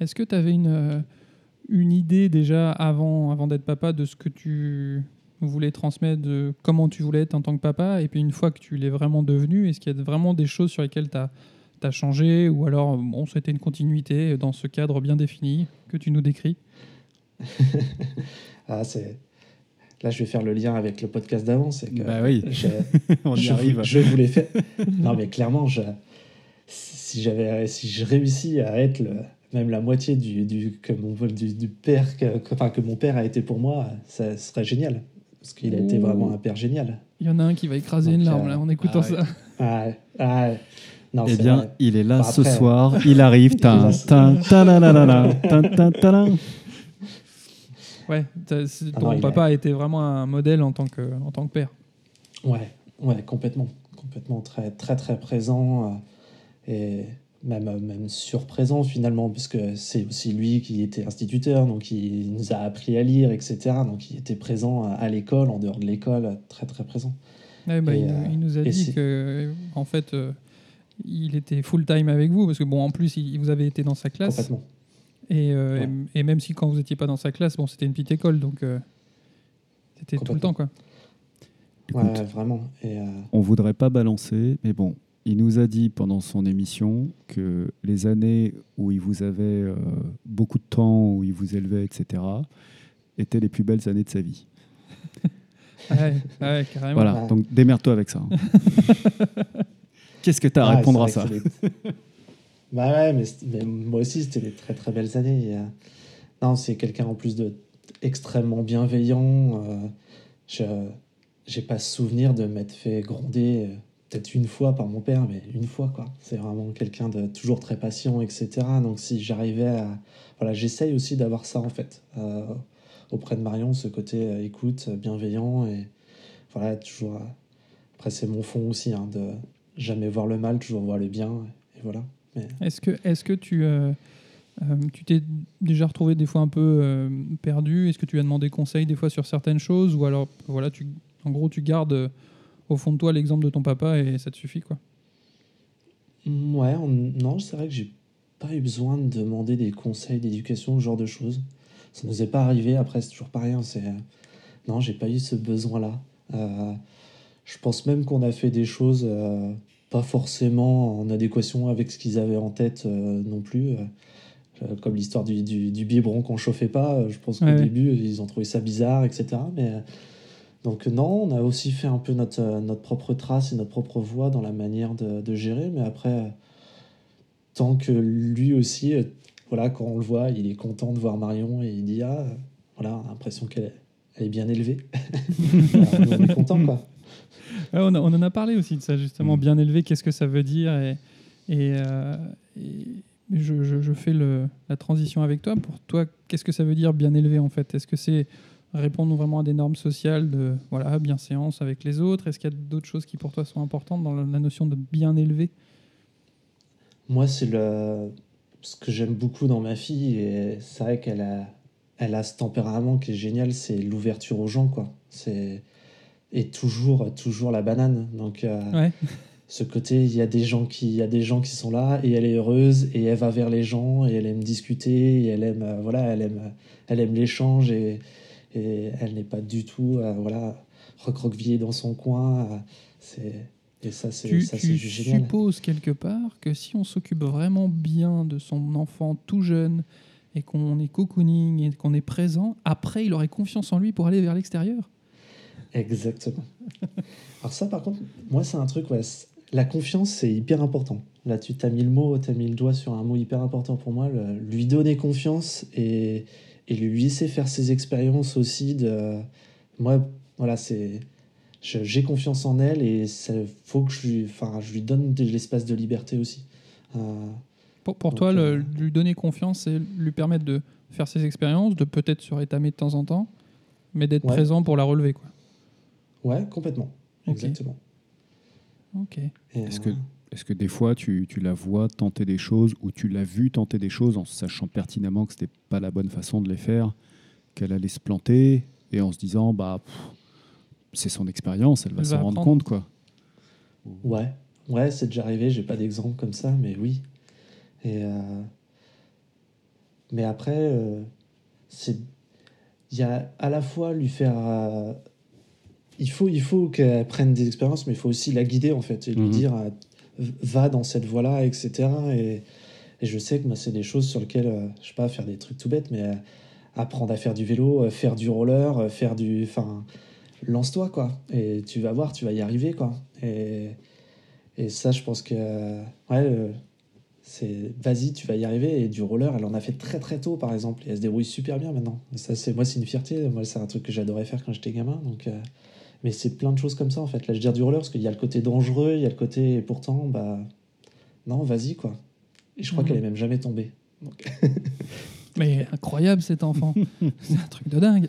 Est-ce que tu avais une, euh, une idée déjà avant, avant d'être papa de ce que tu voulais transmettre, de comment tu voulais être en tant que papa? Et puis une fois que tu l'es vraiment devenu, est-ce qu'il y a vraiment des choses sur lesquelles tu as, changé? Ou alors, bon, c'était une continuité dans ce cadre bien défini que tu nous décris? [laughs] Ah, c'est. Là je vais faire le lien avec le podcast d'avant. C'est que Bah oui, j'ai- [laughs] on y je, arrive. je voulais faire. non, mais clairement, je, si j'avais, si je réussis à être le, même la moitié du, du que mon du, du père que, que- enfin, que mon père a été pour moi, ça serait génial. Parce qu'il a été vraiment un père génial. Il y en a un qui va écraser Donc, une larme euh, là, en écoutant ah ouais. ça. Ah, ah, non, Eh bien, vrai. il est là ce après- soir, il arrive. [laughs] Tin, tin, tadadadada, tin, tin, tadam. Ouais, Ah ton non, papa a été vraiment un modèle en tant que, en tant que père. Ouais, ouais, complètement, complètement très, très, très présent euh, et même, euh, même surprésent finalement, puisque c'est aussi lui qui était instituteur, donc il nous a appris à lire, etc. Donc il était présent à, à l'école, en dehors de l'école, très, très présent. Ouais, bah, Et, il, nous- euh, il nous a dit que, en fait, euh, il était full time avec vous parce que bon, en plus, il, vous avez été dans sa classe Complètement. Et, euh, Ouais. et, et même si quand vous n'étiez pas dans sa classe, bon, c'était une petite école, donc euh, c'était tout le temps quoi. Écoute, Ouais, vraiment. Et, euh, on voudrait pas balancer, mais bon, il nous a dit pendant son émission que les années où il vous avait euh, beaucoup de temps, où il vous élevait, etc., étaient les plus belles années de sa vie. [laughs] Ouais, ouais, carrément. Voilà, Ouais. donc démerde-toi avec ça. hein. [laughs] Qu'est-ce que tu as à ouais, répondre à ça [laughs] vrai que c'est des- bah ouais, mais, moi aussi, c'était des très, très belles années. Non, c'est quelqu'un en plus de bienveillant. euh, je j'ai pas souvenir de m'être fait gronder euh, peut-être une fois par mon père, mais une fois quoi. C'est vraiment quelqu'un de toujours très patient, etc. Donc si j'arrivais à, voilà, j'essaye aussi d'avoir ça en fait euh, auprès de Marion, ce côté écoute, bienveillant et voilà toujours. après c'est mon fond aussi hein, de jamais voir le mal, toujours voir le bien et voilà. Mais Est-ce que, est-ce que tu, euh, euh, tu t'es déjà retrouvé des fois un peu euh, perdu? Est-ce que tu as demandé conseil des fois sur certaines choses? Ou alors voilà, tu, en gros, tu gardes au fond de toi l'exemple de ton papa et ça te suffit quoi? Mm, Ouais, on- non, c'est vrai que j'ai pas eu besoin de demander des conseils d'éducation, ce genre de choses. Ça nous est pas arrivé, après c'est toujours pareil, hein, c'est... Non, j'ai pas eu ce besoin-là. Euh, je pense même qu'on a fait des choses pas forcément en adéquation avec ce qu'ils avaient en tête euh, non plus. Euh, comme l'histoire du, du, du biberon qu'on chauffait pas, euh, je pense qu'au Ouais, début, ils ont trouvé ça bizarre, etc. Mais... euh, donc non, on a aussi fait un peu notre, euh, notre propre trace et notre propre voie dans la manière de, de gérer, mais après, euh, tant que lui aussi, euh, voilà, quand on le voit, il est content de voir Marion et il dit ah, euh, voilà, l'impression qu'elle elle est bien élevée. [laughs] Alors, on est content, quoi. Ouais, on, a- on en a parlé aussi de ça, justement, Mm. bien élevé, qu'est-ce que ça veut dire Et, et, euh, et je, je- je fais le- la transition avec toi. Pour toi, qu'est-ce que ça veut dire bien élevé, en fait? Est-ce que c'est répondre vraiment à des normes sociales de voilà, bienséance avec les autres? Est-ce qu'il y a d'autres choses qui, pour toi, sont importantes dans la la notion de bien élevé? Moi, c'est le... ce que j'aime beaucoup dans ma fille, et c'est vrai qu'elle a... Elle a ce tempérament qui est génial, c'est l'ouverture aux gens, quoi. C'est... Et toujours, toujours la banane. Donc, euh, Ouais. ce côté, il y a des gens qui, il y a des gens qui sont là et elle est heureuse et elle va vers les gens et elle aime discuter et elle aime, euh, voilà, elle aime, elle aime l'échange et, et elle n'est pas du tout, euh, voilà, recroquevillée dans son coin. c'est et ça, c'est Tu, ça, tu supposes quelque part que si on s'occupe vraiment bien de son enfant tout jeune et qu'on est cocooning et qu'on est présent, après, il aurait confiance en lui pour aller vers l'extérieur? Exactement. Alors ça, par contre, moi, c'est un truc, ouais, la confiance, c'est hyper important. Là, tu t'as mis le mot, t'as mis le doigt sur un mot hyper important pour moi, le- lui donner confiance et, et lui laisser faire ses expériences aussi. De, moi, voilà, c'est, j'ai confiance en elle et ça faut que je lui, enfin, je lui donne de l'espace de liberté aussi. Euh, Pour, pour Donc, toi, le- euh, lui donner confiance, c'est lui permettre de faire ses expériences, de peut-être se rétamer de temps en temps, mais d'être Ouais. présent pour la relever. Quoi. Ouais, complètement. Exactement. Ok. Est-ce que, euh, est-ce que des fois, tu, tu la vois tenter des choses ou tu l'as vu tenter des choses en sachant pertinemment que c'était pas la bonne façon de les faire, qu'elle allait se planter et en se disant, bah, c'est son expérience, elle va s'en rendre compte, quoi. Ouais, ouais, c'est déjà arrivé. J'ai pas d'exemple comme ça, mais oui. Et euh, mais après, euh, c'est il y a à la fois lui faire. Il faut, il faut qu'elle prenne des expériences, mais il faut aussi la guider en fait et lui Mhm. dire euh, va dans cette voie-là, etc. Et, et je sais que moi, c'est des choses sur lesquelles, euh, je sais pas, faire des trucs tout bêtes, mais euh, apprendre à faire du vélo, euh, faire du roller, faire du. Enfin, lance-toi quoi. Et tu vas voir, tu vas y arriver quoi. Et, et ça, je pense que. Ouais, c'est vas-y, tu vas y arriver. Et du roller, elle en a fait très très tôt par exemple. Et elle se débrouille super bien maintenant. Et ça, c'est moi, c'est une fierté. Moi, c'est un truc que j'adorais faire quand j'étais gamin. Donc. euh, mais c'est plein de choses comme ça en fait. Là, je veux dire du roller parce qu'il y a le côté dangereux, il y a le côté. Et pourtant, bah. Non, vas-y quoi. Et je crois Mhm. qu'elle est même jamais tombée. Donc, [laughs] Mais incroyable cet enfant. [laughs] c'est un truc de dingue.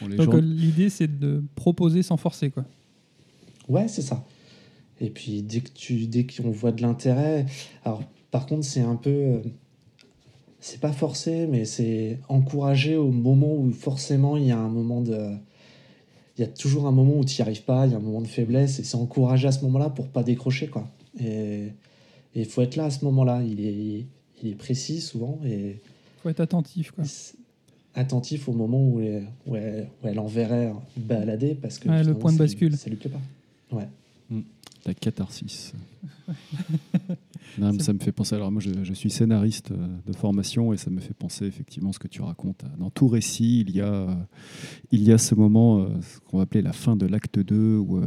Bon, Donc gens- l'idée, c'est de proposer sans forcer. Quoi. Ouais, c'est ça. Et puis dès que tu dès qu'on voit de l'intérêt, alors par contre c'est un peu, euh, c'est pas forcé, mais c'est encouragé au moment où forcément il y a un moment de, il y a toujours un moment où tu n'y arrives pas, il y a un moment de faiblesse, et c'est encouragé à ce moment-là pour pas décrocher quoi. Et il faut être là à ce moment-là. Il est il est précis souvent et faut être attentif. Quoi. attentif au moment où elle, où elle, où elle enverrait balader parce que Ouais, le point de bascule. ça lui plaît pas. Ouais. La catharsis. [laughs] Non, ça me fait penser. Alors, moi, je, je suis scénariste euh, de formation et ça me fait penser effectivement ce que tu racontes. Dans tout récit, il y a, euh, il y a ce moment, euh, ce qu'on va appeler la fin de l'acte 2, où euh,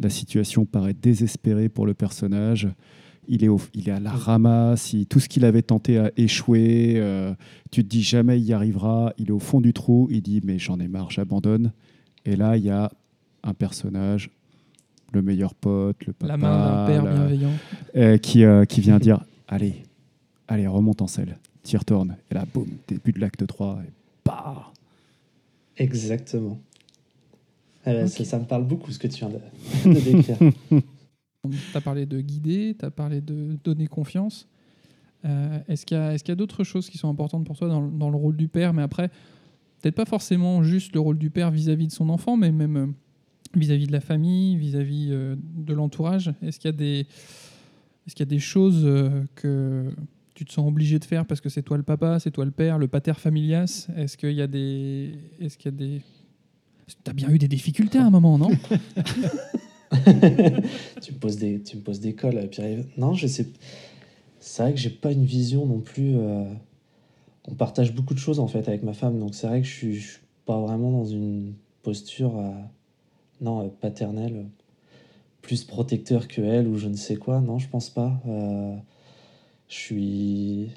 la situation paraît désespérée pour le personnage. Il est, au- il est à la ramasse, il- tout ce qu'il avait tenté a échoué. euh, tu te dis jamais il y arrivera. Il est au fond du trou, il dit mais j'en ai marre, j'abandonne. Et là, il y a un personnage, le meilleur pote, le papa, La main d'un père la- bienveillant. euh, qui, euh, qui vient dire Allez, allez, remonte en selle, t'y retournes. Et là, boum, début de l'acte 3, et bah Exactement. Ok. ça, ça me parle beaucoup ce que tu viens de, [laughs] de décrire. Tu as parlé de guider, tu as parlé de donner confiance. Euh, est-ce qu'il y a, d'autres choses qui sont importantes pour toi dans, le- dans le rôle du père? Mais après, peut-être pas forcément juste le rôle du père vis-à-vis de son enfant, mais même vis-à-vis de la famille, vis-à-vis euh, de l'entourage? Est-ce qu'il y a des, est-ce qu'il y a des choses euh, que tu te sens obligé de faire parce que c'est toi le papa, c'est toi le père, le pater familias? Est-ce qu'il y a des, est-ce qu'il y a des, T'as bien eu des difficultés à un moment, non? [laughs] Tu me poses des, tu me poses des cols, euh, Pierre-Yves. Non, je sais. C'est vrai que j'ai pas une vision non plus. On partage beaucoup de choses en fait avec ma femme, donc c'est vrai que je suis, suis pas vraiment dans une posture, non, euh, paternelle, euh, plus protecteur que elle ou je ne sais quoi. Non, je pense pas. Euh, Je suis.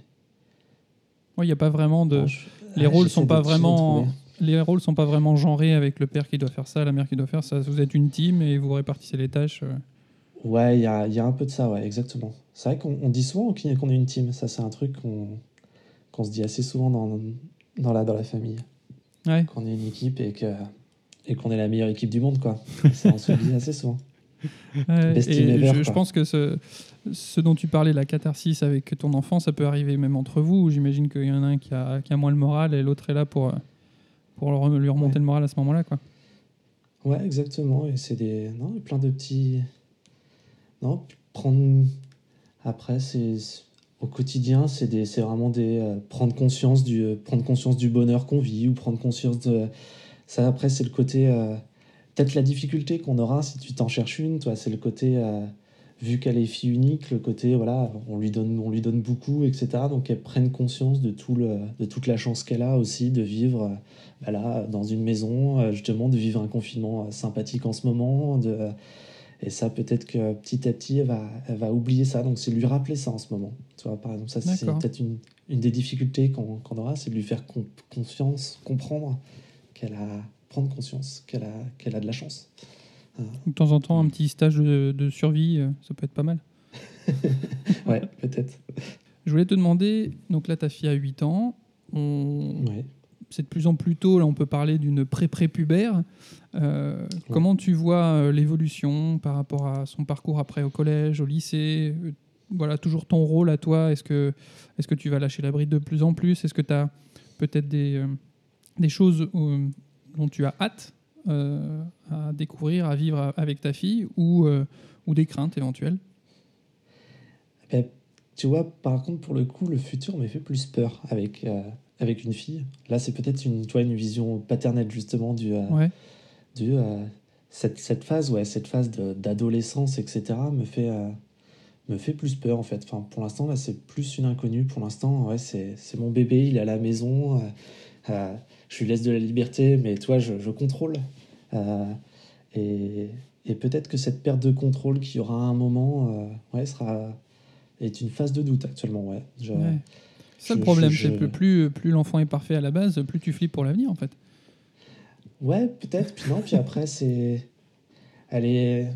Il n'y a pas vraiment de. je- les Ah, rôles sont pas vraiment les rôles sont pas vraiment genrés avec le père qui doit faire ça, la mère qui doit faire ça. Vous êtes une team et vous répartissez les tâches. Ouais, il y a, y a un peu de ça, ouais, exactement. C'est vrai qu'on on dit souvent qu'on est une team. Ça, c'est un truc qu'on qu'on se dit assez souvent dans, dans, la, dans la famille. Ouais. Qu'on est une équipe et que et qu'on est la meilleure équipe du monde, quoi. [laughs] Ça, on se le dit assez souvent. Ouais, Best et ever, je, pense que ce, ce dont tu parlais, la catharsis avec ton enfant, ça peut arriver même entre vous. J'imagine qu'il y en a un qui a, qui a moins le moral et l'autre est là pour, pour lui remonter Ouais. le moral à ce moment-là. Quoi. Ouais, exactement. Et c'est des. Non, plein de petits. Non, prendre. Après, c'est. Au quotidien, c'est des... c'est vraiment des. euh, prendre, conscience du... euh, prendre conscience du bonheur qu'on vit ou prendre conscience de. Ça, après, c'est le côté. euh, Peut-être la difficulté qu'on aura si tu t'en cherches une, toi, c'est le côté. euh, Vu qu'elle est fille unique, le côté, voilà, on lui donne, on lui donne beaucoup, etc. Donc qu'elle prenne conscience de, tout le, de toute la chance qu'elle a aussi de vivre euh, bah là, dans une maison, justement, de vivre un confinement sympathique en ce moment. De, et ça, peut-être que petit à petit, elle va, elle va oublier ça. Donc, c'est lui rappeler ça en ce moment. Tu vois, par exemple, ça, c'est peut-être une, une des difficultés qu'on aura, c'est de lui faire con- confiance, comprendre qu'elle a, prendre conscience qu'elle a, qu'elle a de la chance. De temps en temps, un petit stage de, de survie, euh, ça peut être pas mal. [laughs] Ouais, peut-être. Je voulais te demander, donc là, ta fille a 8 ans. On... Ouais. C'est de plus en plus tôt, là, on peut parler d'une pré-prépubère. Euh, Comment tu vois euh, l'évolution par rapport à son parcours après au collège, au lycée Euh, Voilà, toujours ton rôle à toi. Est-ce que, est que tu vas lâcher la bride de plus en plus? Est-ce que tu as peut-être des, euh, des choses euh, dont tu as hâte euh, à découvrir, à vivre avec ta fille ou, euh, ou des craintes éventuelles? Ben, tu vois, par contre, pour le coup, le futur me fait plus peur avec, euh, avec une fille. Là, c'est peut-être une, une vision paternelle, justement, du, Ouais. du, cette, cette phase, ouais, cette phase d'adolescence, etc., me fait, me fait plus peur, en fait. Enfin, pour l'instant, là, c'est plus une inconnue. Pour l'instant, ouais, c'est c'est mon bébé, il est à la maison. Je lui laisse de la liberté, mais toi, je, je contrôle. Euh, et et peut-être que cette perte de contrôle qu'il y aura à un moment, euh, ouais, sera est une phase de doute actuellement. Ouais. Je- Ouais. C'est ça le problème, je- c'est que plus, plus l'enfant est parfait à la base, plus tu flippes pour l'avenir en fait. Ouais, peut-être. Puis non, puis après, c'est. Elle est.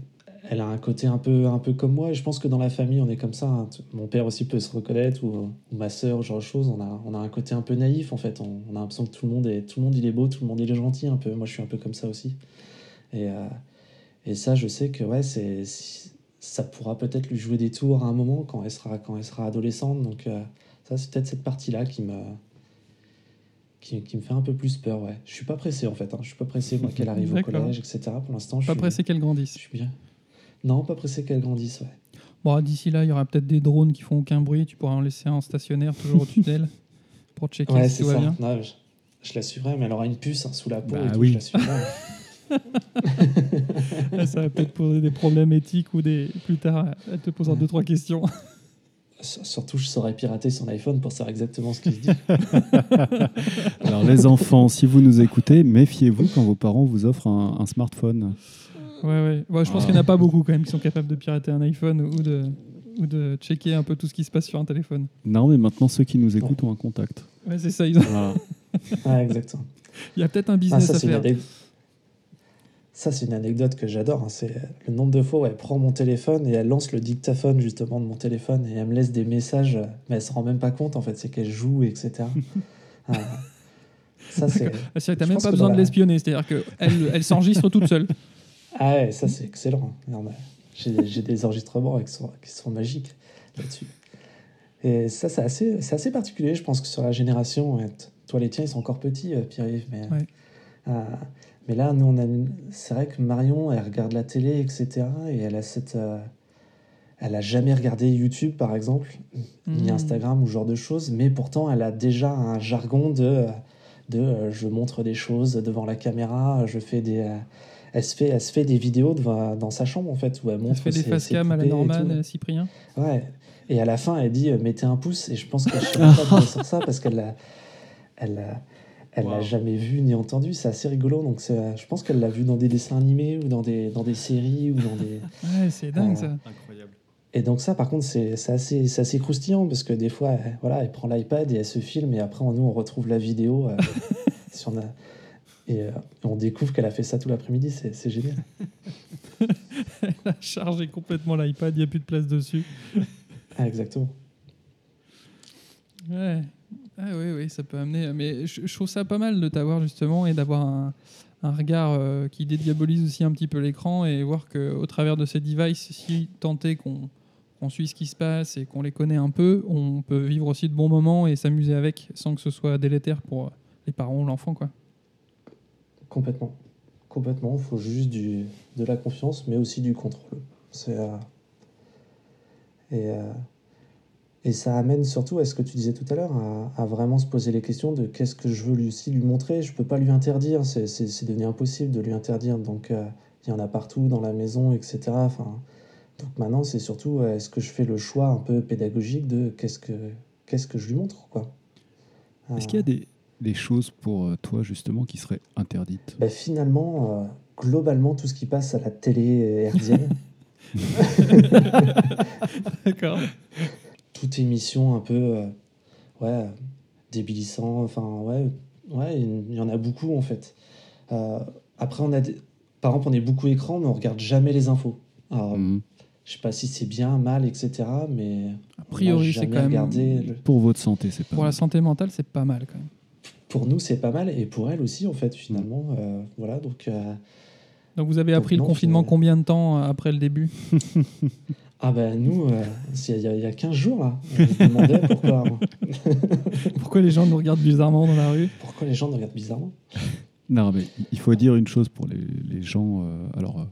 Elle a un côté un peu, un peu comme moi. Et je pense que dans la famille, on est comme ça. hein. Mon père aussi peut se reconnaître, ou, ou ma sœur, genre de choses. On a, on a un côté un peu naïf, en fait. On, on a l'impression que tout le, monde est, tout le monde, il est beau, tout le monde, il est gentil, un peu. Moi, je suis un peu comme ça aussi. Et, euh, et ça, je sais que, ouais, c'est. Ça pourra peut-être lui jouer des tours à un moment quand elle sera, quand elle sera adolescente. Donc, euh, ça, c'est peut-être cette partie-là qui me, qui, qui me fait un peu plus peur, ouais. Je suis pas pressé en fait, hein. je suis pas pressé moi qu'elle arrive au collège, etc. Pour l'instant, je Pas suis, pressé qu'elle grandisse. je suis bien. Non, pas pressé qu'elle grandisse, ouais. Bon, d'ici là, il y aura peut-être des drones qui font aucun bruit. Tu pourras en laisser un stationnaire toujours au-dessus [laughs] d'elle pour checker Ouais, si c'est tout va ça. bien. Non, je, je la suivrai, mais elle aura une puce hein, sous la peau Bah et tout, oui. je la suivrai. [laughs] [laughs] Là, ça va peut-être poser des problèmes éthiques ou des plus tard, elle te posera deux trois questions. Surtout, je saurais pirater son iPhone pour savoir exactement ce qu'il se dit. Alors les enfants, si vous nous écoutez, méfiez-vous quand vos parents vous offrent un, un smartphone. Ouais, ouais. Bon, je pense Ah. qu'il n'y en a pas beaucoup quand même qui sont capables de pirater un iPhone ou de ou de checker un peu tout ce qui se passe sur un téléphone. Non, mais maintenant ceux qui nous écoutent ont un contact. Ouais, c'est ça. ils ont- Voilà. Ouais, exactement. [laughs] Il y a peut-être un Ah, business ça, à c'est une, faire. ça, c'est une anecdote que j'adore. hein. C'est le nombre de fois où elle prend mon téléphone et elle lance le dictaphone justement de mon téléphone et elle me laisse des messages, euh, mais elle se rend même pas compte en fait, c'est qu'elle joue, etc. [laughs] Ah. ça, c'est. Ah, c'est vrai, T'as même pas besoin de l'espionner, c'est-à-dire qu'elle elle s'enregistre toute seule. [laughs] Ah ouais, ça, c'est excellent. J'ai des enregistrements qui sont, qui sont magiques là-dessus. Et ça, c'est assez, assez particulier, je pense que sur la génération. Toi, les tiens, ils sont encore petits, euh, Pierre-Yves, mais. Ouais. euh, mais là, nous, on a. C'est vrai que Marion, elle regarde la télé, etc. Et elle a cette. euh, Elle a jamais regardé YouTube, par exemple, ni Hmm. Instagram ou ce genre de choses, mais pourtant, elle a déjà un jargon de. de euh, je montre des choses devant la caméra, je fais des. Euh, elle se, fait, elle se fait des vidéos devant- dans sa chambre, en fait, où elle Elle montre se fait des ses- face ses cam à la Norman, à Cyprien. Ouais. Et à la fin, elle dit euh, mettez un pouce. Et je pense qu'elle ne [laughs] pas elle sort ça parce qu'elle l'a, elle l'a, elle l'a Wow. jamais vu ni entendu. C'est assez rigolo. Donc c'est, je pense qu'elle l'a vu dans des dessins animés ou dans des, dans des séries ou dans des. [laughs] Ouais, c'est dingue Euh, ça. Incroyable. Et donc ça, par contre, c'est, c'est assez, c'est assez croustillant parce que des fois, elle, voilà, elle prend l'iPad et elle se filme et après, nous, on retrouve la vidéo. euh, [laughs] sur Et euh, on découvre qu'elle a fait ça tout l'après-midi, c'est génial. [laughs] Elle a chargé complètement l'iPad, il n'y a plus de place dessus. Ah, exactement. Ouais. Ah oui, oui, ça peut amener. Mais je, je trouve ça pas mal de t'avoir justement et d'avoir un, un regard euh, qui dédiabolise aussi un petit peu l'écran et voir qu'au travers de ces devices, si tenté qu'on qu'on suit ce qui se passe et qu'on les connaît un peu, on peut vivre aussi de bons moments et s'amuser avec sans que ce soit délétère pour les parents ou l'enfant. quoi. Complètement. Complètement. Il faut juste du, de la confiance, mais aussi du contrôle. C'est, euh, et, euh, et ça amène surtout à ce que tu disais tout à l'heure, à, à vraiment se poser les questions de qu'est-ce que je veux lui aussi lui montrer. Je peux pas lui interdire, c'est, c'est, c'est devenu impossible de lui interdire. Donc euh, il y en a partout dans la maison, etc. Enfin, donc maintenant, c'est surtout euh, est-ce que je fais le choix un peu pédagogique de qu'est-ce que, qu'est-ce que je lui montre quoi. Est-ce qu'il y a des, des choses pour euh, toi justement qui seraient interdites? Ben, finalement, euh, globalement, tout ce qui passe à la télé hertzienne, [laughs] D'accord. toute émission un peu euh, ouais, débilissant, enfin, ouais, ouais, il y en a beaucoup en fait. Euh, après, on a des... par exemple, on est beaucoup écran, mais on regarde jamais les infos. Alors, Mhm. je sais pas si c'est bien, mal, etc., mais A priori, c'est quand même. regardé le- Pour votre santé, c'est pas. Pour la santé mentale, c'est pas mal quand même. Pour nous, c'est pas mal, et pour elle aussi, en fait, finalement. euh, voilà, donc. euh, Donc vous avez Donc appris le non, confinement combien de temps euh, après le début? [laughs] Ah ben nous, euh, il y, a- il y a 15 jours là, on se demandait [laughs] pourquoi, [laughs] Pourquoi les gens nous regardent bizarrement dans la rue? Pourquoi les gens nous regardent bizarrement? Non, mais il faut dire une chose pour les, les gens. euh, alors, euh,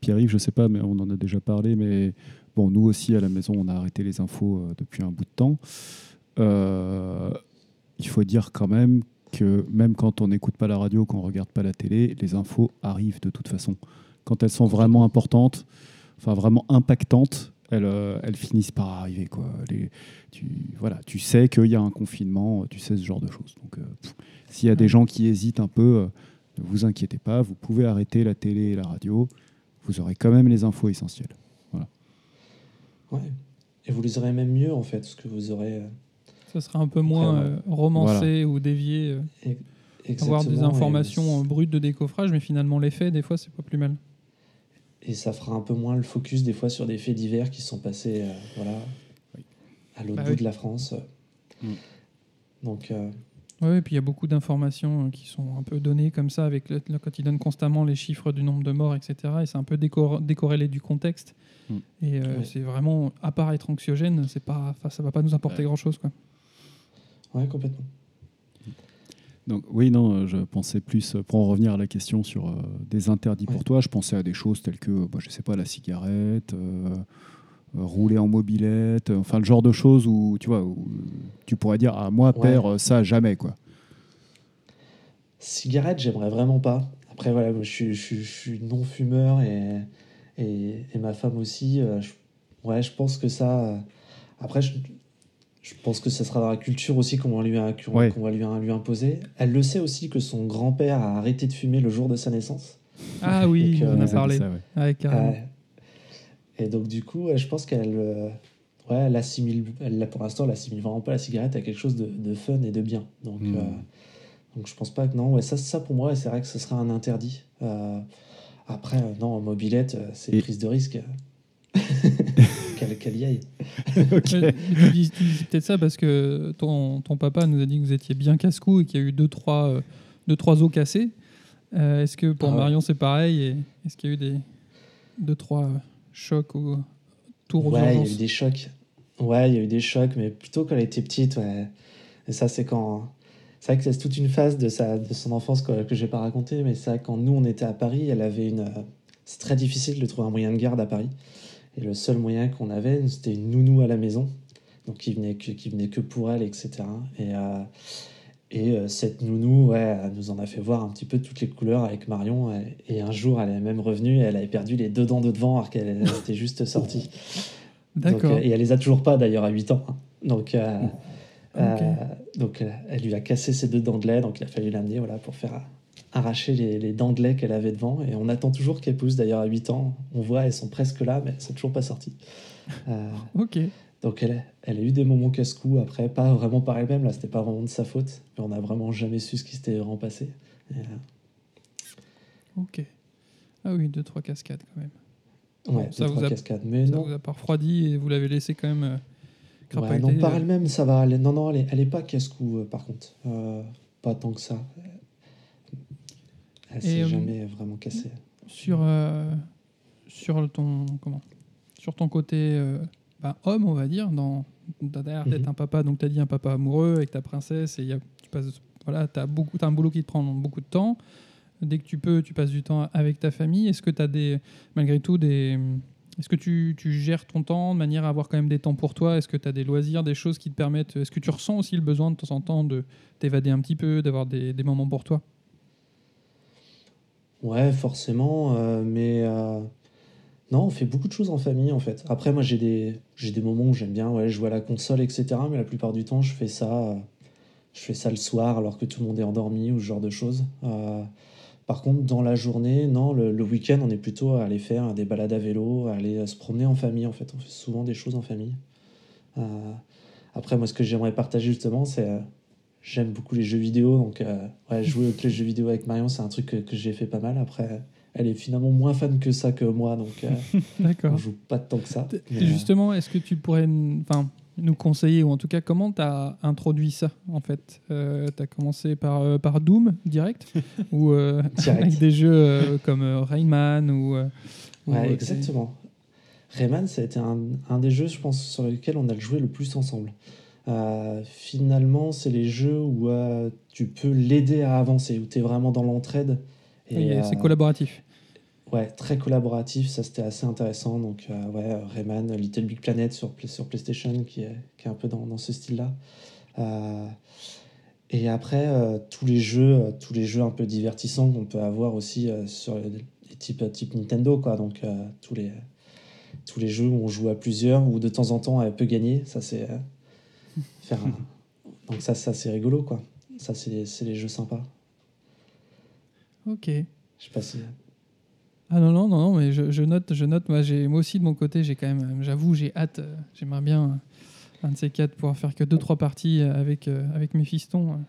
Pierre-Yves, je sais pas, mais on en a déjà parlé. Mais bon, nous aussi à la maison, on a arrêté les infos euh, depuis un bout de temps. Euh, il faut dire quand même que même quand on n'écoute pas la radio, quand on regarde pas la télé, les infos arrivent de toute façon. Quand elles sont vraiment importantes, enfin vraiment impactantes, elles, euh, elles finissent par arriver. Quoi. Les- tu, voilà, tu sais qu'il y a un confinement, tu sais ce genre de choses. Donc, euh, s'il y a des gens qui hésitent un peu, euh, ne vous inquiétez pas, vous pouvez arrêter la télé et la radio, vous aurez quand même les infos essentielles. Ouais. Et vous les aurez même mieux en fait, parce que vous aurez Ça sera un peu moins euh, romancé ou dévié. euh, avoir des informations et, brutes de décoffrage, mais finalement les faits, des fois, c'est pas plus mal. et ça fera un peu moins le focus des fois sur des faits divers qui sont passés, euh, voilà, à l'autre Bah bout oui. de la France. Mm. Donc euh, Oui, et puis il y a beaucoup d'informations qui sont un peu données comme ça, avec le- le- quand ils donnent constamment les chiffres du nombre de morts, etc. Et c'est un peu décor- décorrélé du contexte. Mm. Et euh, Ouais. c'est vraiment, à part être anxiogène, c'est pas, ça va pas nous apporter Ouais. grand-chose. quoi. Ouais, complètement. Donc oui, non, euh, je pensais plus, euh, pour en revenir à la question sur euh, des interdits pour toi, je pensais à des choses telles que, bah, je sais pas, la cigarette, euh, rouler en mobilette, enfin le genre de choses où, tu vois, où tu pourrais dire, ah moi, Ouais. père, ça, jamais, quoi. Cigarette, j'aimerais vraiment pas. Après, voilà, moi, je suis, je suis- je suis non-fumeur et, et, et ma femme aussi. euh, je- ouais, je pense que ça. après, je, pense que ça sera dans la culture aussi qu'on va, lui, qu'on Ouais. qu'on va lui, lui imposer. Elle le sait aussi que son grand-père a arrêté de fumer le jour de sa naissance. Ah oui, on en a avaient parlé. ça, ouais. Et donc, du coup, je pense qu'elle. euh, Ouais, elle assimile, elle, pour l'instant, elle assimile vraiment pas la cigarette à quelque chose de, de fun et de bien. Donc, Mm. euh, donc je pense pas que non. Ouais, ça, ça pour moi, c'est vrai que ce serait un interdit. Euh, après, euh, non, en mobilette, euh, c'est Et- prise de risque. [laughs] qu'elle y aille. [laughs] Tu dis, peut-être ça parce que ton, ton papa nous a dit que vous étiez bien casse-cou et qu'il y a eu deux trois, euh, deux, trois os cassés. Euh, est-ce que pour Ah ouais. Marion c'est pareil et Est-ce qu'il y a eu des deux trois chocs ou tours Ouais, il y a eu des chocs. Ouais, il y a eu des chocs, mais plutôt quand elle était petite, ouais. Et ça, c'est quand. C'est vrai que c'est toute une phase de, sa, de son enfance que, que je vais pas raconter, mais c'est vrai que quand nous, on était à Paris, elle avait une. euh, C'est très difficile de trouver un moyen de garde à Paris. Et le seul moyen qu'on avait, c'était une nounou à la maison. Donc, qui venait que, qui venait que pour elle, etc. Et, euh, et euh, cette nounou, ouais, elle nous en a fait voir un petit peu toutes les couleurs avec Marion. Et, et un jour, elle est même revenue et elle avait perdu les deux dents de devant alors qu'elle elle était juste sortie. [laughs] D'accord. euh, et elle les a toujours pas d'ailleurs à 8 ans. hein. Donc, donc elle lui a cassé ses deux dents de lait, donc il a fallu l'amener voilà, pour faire arracher les, les dents de lait qu'elle avait devant. Et on attend toujours qu'elle pousse d'ailleurs à 8 ans. On voit, elles sont presque là, mais elles sont toujours pas sorties. Euh, Ok. Donc elle, elle a eu des moments casse-cou après, pas vraiment par elle-même, là c'était pas vraiment de sa faute, mais on n'a vraiment jamais su ce qui s'était vraiment passé. Et, euh, Ok. Ah oui, deux, trois cascades quand même. ouais, Bon, ça deux, vous a- cascades. Mais Ça non, vous a pas refroidi et vous l'avez laissé quand même euh, ouais, crapahuter, non, par elle-même ça va. Elle, non, non, elle est, elle est pas casse-cou euh, par contre. Pas tant que ça. Elle s'est euh, jamais vraiment cassée. sur euh, sur ton comment? Sur ton côté euh, bah, homme on va dire dans t'as l'air d'être Mhm. un papa donc t'as dit un papa amoureux avec ta princesse et il y a, tu passes voilà t'as beaucoup t'as un boulot qui te prend beaucoup de temps. Dès que tu peux tu passes du temps avec ta famille. Est-ce que tu as des malgré tout des est-ce que tu, tu gères ton temps de manière à avoir quand même des temps pour toi? Est-ce que tu as des loisirs, des choses qui te permettent Est-ce que tu ressens aussi le besoin de temps en temps de t'évader un petit peu, d'avoir des, des moments pour toi? Ouais, forcément, euh, mais euh, non, on fait beaucoup de choses en famille en fait. Après, moi j'ai des, j'ai des moments où j'aime bien ouais, jouer à la console, etc. Mais la plupart du temps, je fais ça, euh, je fais ça le soir alors que tout le monde est endormi ou ce genre de choses. Par contre, dans la journée, non, le, le week-end, on est plutôt à aller faire des balades à vélo, à aller se promener en famille en fait. On fait souvent des choses en famille. Après, moi, ce que j'aimerais partager justement, c'est J'aime beaucoup les jeux vidéo, donc euh, ouais, jouer les jeux vidéo avec Marion, c'est un truc que, que j'ai fait pas mal. Après, elle est finalement moins fan que ça que moi, donc euh, [laughs] on joue pas tant que ça. Mais, euh, Justement, est-ce que tu pourrais enfin, nous conseiller, ou en tout cas, comment tu as introduit ça en fait? Tu as commencé par, euh, par Doom direct? [laughs] Ou euh, Direct. avec des jeux euh, comme euh, Rayman ou, euh, euh, exactement. Rayman, ça a été un, un des jeux, je pense, sur lesquels on a joué le plus ensemble. Euh, finalement, c'est les jeux où euh, tu peux l'aider à avancer, où tu es vraiment dans l'entraide. Et, c'est euh, collaboratif. Ouais, très collaboratif, ça c'était assez intéressant. Donc, euh, ouais, Rayman, Little Big Planet sur, Play- sur PlayStation, qui est, qui est un peu dans, dans ce style-là. Et après, tous les jeux, tous les jeux un peu divertissants qu'on peut avoir aussi sur les, types, type Nintendo, quoi. Donc, tous les, tous les jeux où on joue à plusieurs, ou de temps en temps, elle peut gagner. Ça, c'est faire un- Donc, ça, ça c'est rigolo, quoi. Ça, c'est les, les jeux sympas. Ok. Je sais pas si. Ah non, non, non, non, mais je, je note, je note. Moi, moi aussi, de mon côté, j'ai quand même, euh, j'avoue, j'ai hâte. euh, J'aimerais bien, euh, un de ces quatre, pouvoir faire que deux, trois parties avec, euh, avec mes fistons.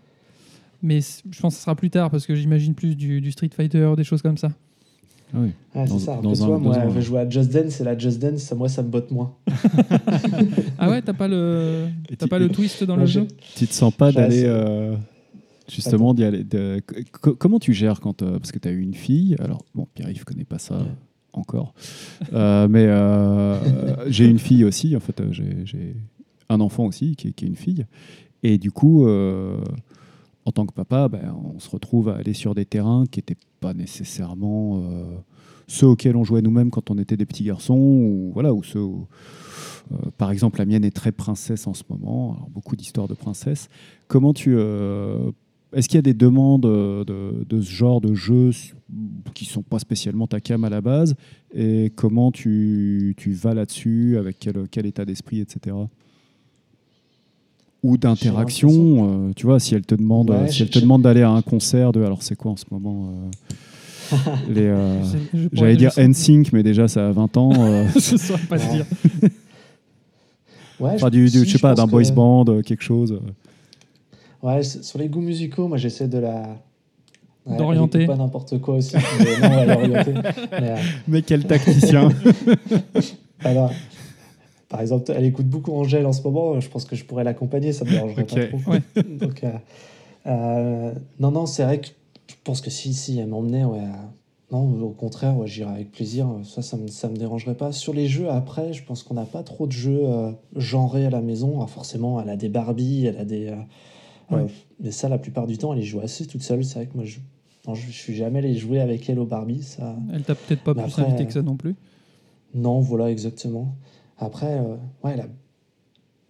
Mais je pense que ce sera plus tard parce que j'imagine plus du, du Street Fighter, des choses comme ça. Ah oui. Ah, c'est ça. Dans un- moi, dans un- veut jouer à Just Dance, et la Just Dance, ça, moi, ça me botte moins. [laughs] Ah ouais, t'as pas le, t'as pas le twist dans le jeu Tu te sens pas d'aller euh, justement d'y aller de- Comment tu gères quand euh, parce que tu as eu une fille Alors bon, Pierre-Yves connaît pas ça Ouais. encore, Euh, mais euh, [laughs] j'ai une fille aussi. En fait, j'ai j'ai un enfant aussi qui est, qui est une fille, et du coup. euh, en tant que papa, ben, on se retrouve à aller sur des terrains qui n'étaient pas nécessairement euh, ceux auxquels on jouait nous-mêmes quand on était des petits garçons, ou voilà, ou ceux où, euh, par exemple, la mienne est très princesse en ce moment, beaucoup d'histoires de princesse. Comment tu. euh, Est-ce qu'il y a des demandes de, ce genre de jeux qui sont pas spécialement ta cam à la base Et comment tu, tu vas là-dessus Avec quel, quel état d'esprit, etc. Ou d'interaction, euh, tu vois, si elle te demande, Ouais, si elle te demande d'aller à un concert de, alors c'est quoi en ce moment euh, [laughs] euh, J'allais dire NSYNC, mais déjà ça a 20 ans. euh, [laughs] Je saurais pas te dire. [laughs] Ouais, enfin, du, du- si, je sais pas, d'un boys que- band, euh, quelque chose. euh. Ouais, sur les goûts musicaux, moi j'essaie de la. Ouais, D'orienter. Pas n'importe quoi aussi. mais non, ouais, l'orienter. Mais, euh, Mais quel tacticien alors, par exemple, elle écoute beaucoup Angèle en ce moment. Je pense que je pourrais l'accompagner, ça me [laughs] dérangerait pas trop. Ouais. [laughs] Donc, euh, euh, non, non, c'est vrai que je pense que si, si, elle m'emmenait, ouais. euh, Non, au contraire, ouais, j'irais avec plaisir. Ça, ça me, ça me dérangerait pas. Sur les jeux, après, je pense qu'on n'a pas trop de jeux euh, genrés à la maison. Alors, forcément, elle a des Barbie, elle a des. mais ça, la plupart du temps, elle y joue assez toute seule. C'est vrai que moi, je, non, je, je suis jamais allé jouer avec elle au Barbie. Ça, Elle t'a peut-être pas Mais plus après, invité que ça non plus. non, voilà, exactement. Après, euh, ouais, elle, a-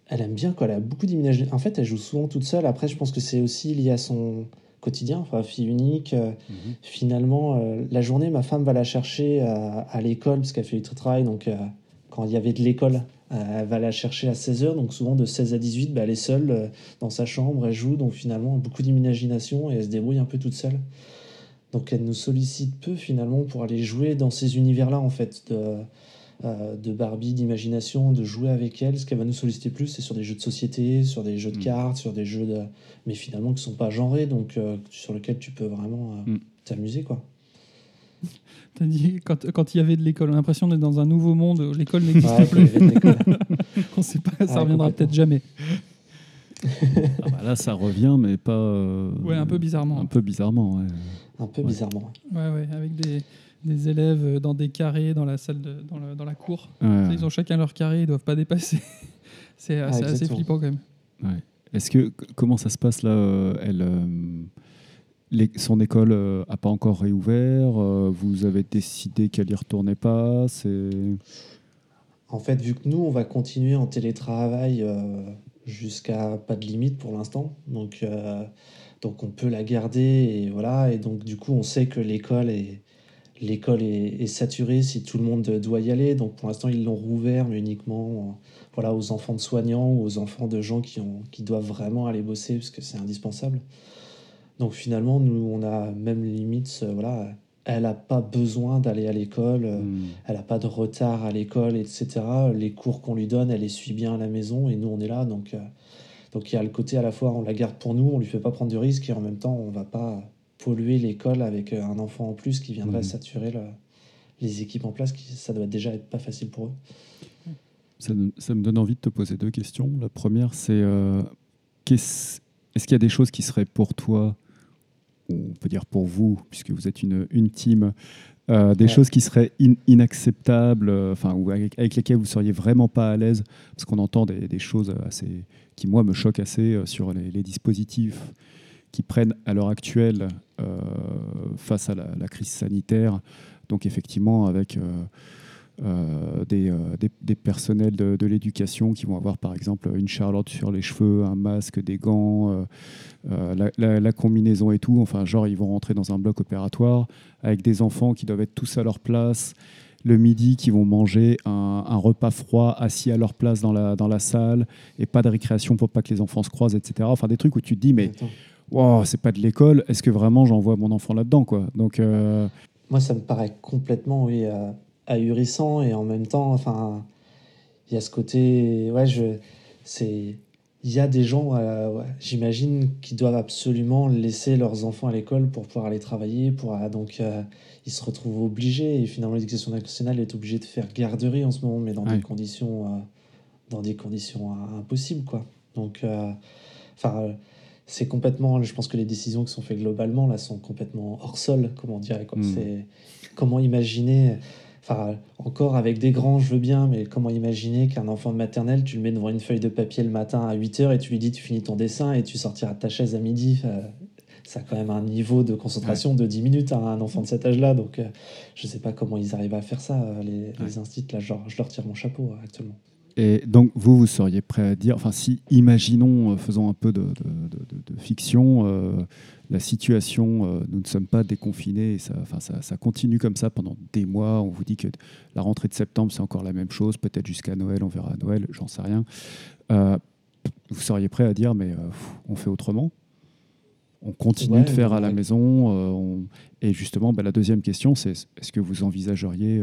elle aime bien, quoi. Elle a beaucoup d'imagination. En fait, elle joue souvent toute seule. Après, je pense que c'est aussi lié à son quotidien. Enfin, fille unique. euh, Finalement, euh, la journée, ma femme va la chercher à, à l'école, parce qu'elle fait du travail. Donc, euh, quand il y avait de l'école, elle va la chercher à 16h. Donc, souvent, de 16 à 18, bah, elle est seule dans sa chambre. Elle joue. Donc, finalement, beaucoup d'imagination et elle se débrouille un peu toute seule. Donc, elle nous sollicite peu, finalement, pour aller jouer dans ces univers-là, en fait. De, euh, de Barbie, d'imagination, de jouer avec elle. Ce qu'elle va nous solliciter plus, c'est sur des jeux de société, sur des jeux de Mm. cartes, sur des jeux de... mais finalement qui sont pas genrés, donc euh, sur lesquels tu peux vraiment euh, Mm. t'amuser quoi. T'as dit, quand, quand il y avait de l'école, on a l'impression d'être dans un nouveau monde, où l'école n'existe Ouais, plus. qu'il y avait de l'école. [laughs] on sait pas, ça Ouais, reviendra peut-être jamais. Ah bah là, ça revient, mais pas. euh, Ouais, un peu bizarrement. Un peu bizarrement, ouais. un peu Ouais. bizarrement. Ouais, ouais, avec des, des élèves euh, dans des carrés dans la salle, de, dans, le- dans la cour. Ouais. Ils ont chacun leur carré, ils doivent pas dépasser. [laughs] c'est assez, Ah, flippant quand même. Ouais. Est-ce que comment ça se passe là euh, Elle, euh, les- son école euh, a pas encore réouvert. vous avez décidé qu'elle y retournait pas. C'est En fait, vu que nous, on va continuer en télétravail euh, jusqu'à pas de limite pour l'instant, donc, euh, donc on peut la garder et voilà. Et donc du coup, on sait que l'école est l'école est, est saturée si tout le monde doit y aller. Donc pour l'instant, ils l'ont rouvert, mais uniquement euh, voilà aux enfants de soignants ou aux enfants de gens qui ont qui doivent vraiment aller bosser parce que c'est indispensable. Donc finalement, nous, on a même limite, euh, voilà, elle n'a pas besoin d'aller à l'école. euh, Hmm. elle n'a pas de retard à l'école, etc. Les cours qu'on lui donne, elle les suit bien à la maison et nous, on est là. Donc, euh, donc il y a le côté à la fois, on la garde pour nous, on lui fait pas prendre de risques et en même temps, on va pas polluer l'école avec euh, un enfant en plus qui viendrait Mhm. saturer le- les équipes en place. Qui, ça doit déjà être pas facile pour eux. Ça, me- ça me donne envie de te poser deux questions. La première, c'est euh, est-ce qu'il y a des choses qui seraient pour toi, on peut dire pour vous, puisque vous êtes une, une team, euh, des Ouais. choses qui seraient in- inacceptables, euh, enfin, ou avec, avec lesquelles vous seriez vraiment pas à l'aise, parce qu'on entend des, des choses assez, qui moi me choquent assez euh, sur les, les dispositifs qui prennent à l'heure actuelle face à la, crise sanitaire. Donc effectivement, avec euh, euh, des, euh, personnels de, l'éducation qui vont avoir par exemple une charlotte sur les cheveux, un masque, des gants, euh, euh, la, combinaison et tout. Enfin, genre, ils vont rentrer dans un bloc opératoire avec des enfants qui doivent être tous à leur place. Le midi, qui vont manger un, repas froid assis à leur place dans la, dans la salle et pas de récréation pour pas que les enfants se croisent, etc. Enfin, des trucs où tu te dis, mais. Wow, c'est pas de l'école, est-ce que vraiment j'envoie mon enfant là-dedans quoi? Donc, euh, Moi, ça me paraît complètement oui, euh, ahurissant et en même temps, enfin, il y a ce côté, ouais, je, c'est, il y a des gens, euh, ouais, j'imagine, qui doivent absolument laisser leurs enfants à l'école pour pouvoir aller travailler, pour donc ils se retrouvent obligés et finalement l'éducation nationale est obligée de faire garderie en ce moment, mais dans Ouais. des conditions, dans des conditions impossibles, quoi. Donc, enfin. C'est complètement, je pense que les décisions qui sont faites globalement là sont complètement hors sol, comme on dirait. Quoi. Mm. C'est comment imaginer, enfin encore avec des grands, je veux bien, mais comment imaginer qu'un enfant de maternelle, tu le mets devant une feuille de papier le matin à 8h et tu lui dis tu finis ton dessin et tu sortiras de ta chaise à midi. euh, ça a quand même un niveau de concentration de 10 minutes à un enfant de cet âge-là. Donc, euh, je sais pas comment ils arrivent à faire ça, euh, les, les instituts. Là, genre, je leur tire mon chapeau euh, actuellement. Et donc, vous, vous seriez prêt à dire, enfin, si, imaginons, euh, faisons un peu de, de- de- de- de fiction, euh, la situation, euh, nous ne sommes pas déconfinés, et ça, enfin, ça, ça continue comme ça pendant des mois. On vous dit que la rentrée de septembre, c'est encore la même chose, peut-être jusqu'à Noël, on verra à Noël, j'en sais rien. Euh, vous seriez prêt à dire, mais on fait autrement? On continue Ouais, de faire à la maison. on- Et justement, bah, la deuxième question, c'est est-ce que vous envisageriez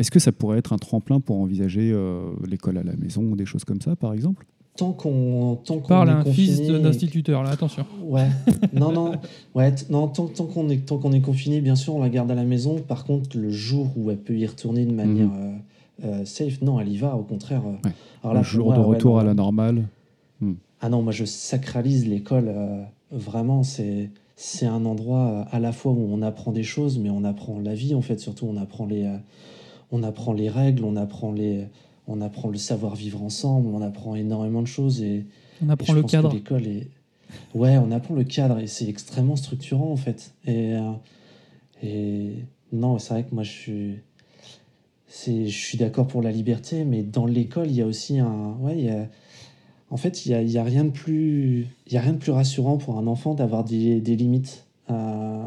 est-ce que ça pourrait être un tremplin pour envisager euh, l'école à la maison ou des choses comme ça, par exemple? Tant qu'on tant qu'on Parle est à un fils d'instituteur, là, attention. Ouais, non, non, ouais, t- non tant, tant qu'on est, tant qu'on est confiné, bien sûr, on la garde à la maison. Par contre, le jour où elle peut y retourner de manière euh, euh, safe, non, elle y va, au contraire. Mhm. Ouais. Alors Le jour moi, de ouais, retour non, à la normale Ah non, moi je sacralise l'école. euh, vraiment, c'est c'est un endroit à la fois où on apprend des choses, mais on apprend la vie en fait. Surtout, on apprend les, euh, on apprend les règles, on apprend les, on apprend le savoir vivre ensemble, on apprend énormément de choses et On apprend le cadre. L'école est. Ouais, on apprend le cadre et c'est extrêmement structurant en fait. Et, euh, et non, c'est vrai que moi je suis. C'est, je suis d'accord pour la liberté, mais dans l'école, il y a aussi un. Ouais, il y a- En fait, il y a, y a rien de plus. Il y a rien de plus rassurant pour un enfant d'avoir des, des limites. Euh,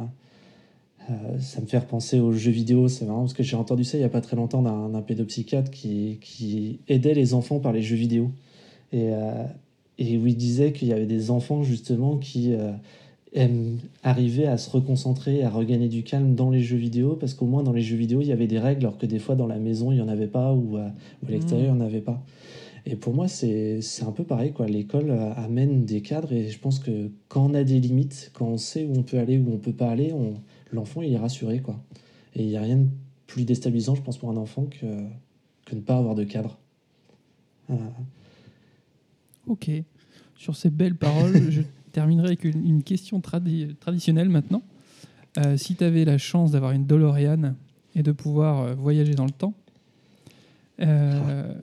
euh, ça me fait repenser aux jeux vidéo, c'est marrant parce que j'ai entendu ça il y a pas très longtemps d'un, pédopsychiatre qui, qui aidait les enfants par les jeux vidéo. Et, euh, et où il disait qu'il y avait des enfants justement qui, euh, aiment arriver à se reconcentrer, à regagner du calme dans les jeux vidéo, parce qu'au moins dans les jeux vidéo, il y avait des règles, alors que des fois dans la maison, il n'y en avait pas, ou à, ou à l'extérieur, il n'y en avait pas. Et pour moi, c'est un peu pareil. quoi. L'école euh, amène des cadres, et je pense que quand on a des limites, quand on sait où on peut aller, où on peut pas aller, on, l'enfant, il est rassuré. quoi. Et il n'y a rien de plus déstabilisant, je pense, pour un enfant que, que ne pas avoir de cadre. Euh, Ok. Sur ces belles paroles, je terminerai avec une, une question tradi- traditionnelle maintenant. Euh, si tu avais la chance d'avoir une DeLorean et de pouvoir euh, voyager dans le temps, euh,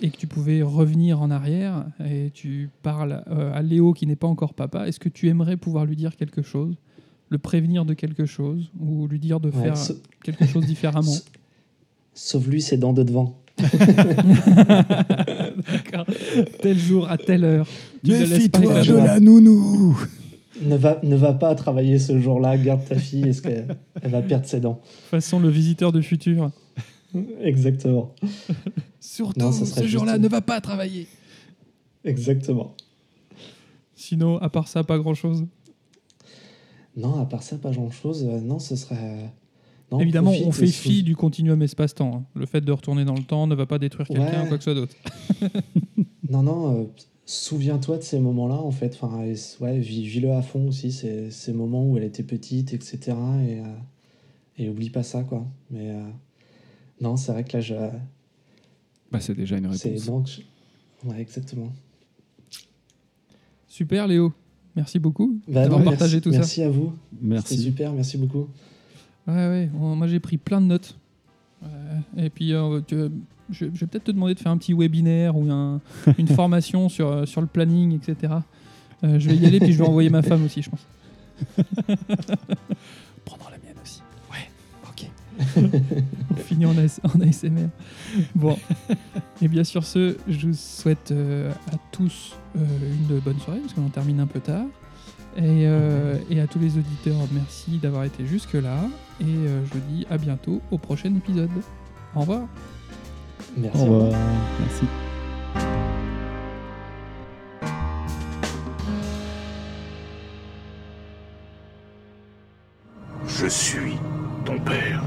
et que tu pouvais revenir en arrière, et tu parles à Léo qui n'est pas encore papa, est-ce que tu aimerais pouvoir lui dire quelque chose? Le prévenir de quelque chose ou lui dire de ouais, faire sa- quelque chose différemment sa- Sauve lui ses dents de devant. [laughs] D'accord. Tel jour, à telle heure. Méfie-toi de la nounou Ne va, ne va pas travailler ce jour-là, garde ta fille, est-ce qu'elle elle va perdre ses dents? Façon le visiteur du futur. Exactement. Surtout, Non, ce juste- jour-là, ne va pas travailler. Exactement. Sinon, à part ça, pas grand-chose. Non, à part ça, pas grand-chose. Euh, Non, ce serait... Non, Évidemment, on fait fi du continuum espace-temps. hein. Le fait de retourner dans le temps ne va pas détruire quelqu'un Ouais. ou quoi que ce soit d'autre. [laughs] Non, non, euh, souviens-toi de ces moments-là, en fait. Enfin, ouais, vis- vis-le à fond aussi, ces, ces moments où elle était petite, etc. Et, euh, et oublie pas ça, quoi. Mais euh, non, c'est vrai que là, je... Bah, c'est déjà une c'est... réponse. je- Ouais, exactement. Super, Léo. Merci beaucoup Bah, d'avoir non, partagé merci, tout ça. Merci à vous. C'était Merci. super, merci beaucoup. Ouais, ouais. Moi, j'ai pris plein de notes. Euh, et puis, euh, tu- je, je vais peut-être te demander de faire un petit webinaire ou un- [laughs] une formation sur, euh, sur le planning, etc. Euh, je vais y aller, puis je vais envoyer ma femme aussi, je pense. [laughs] [laughs] On finit en, AS en ASMR. Bon. Et bien sur ce, je vous souhaite euh, à tous euh, une bonne soirée, parce qu'on en termine un peu tard. Et, euh, et à tous les auditeurs, merci d'avoir été jusque-là. Et euh, je vous dis à bientôt au prochain épisode. Au revoir. Merci. Au revoir. Merci. Je suis ton père.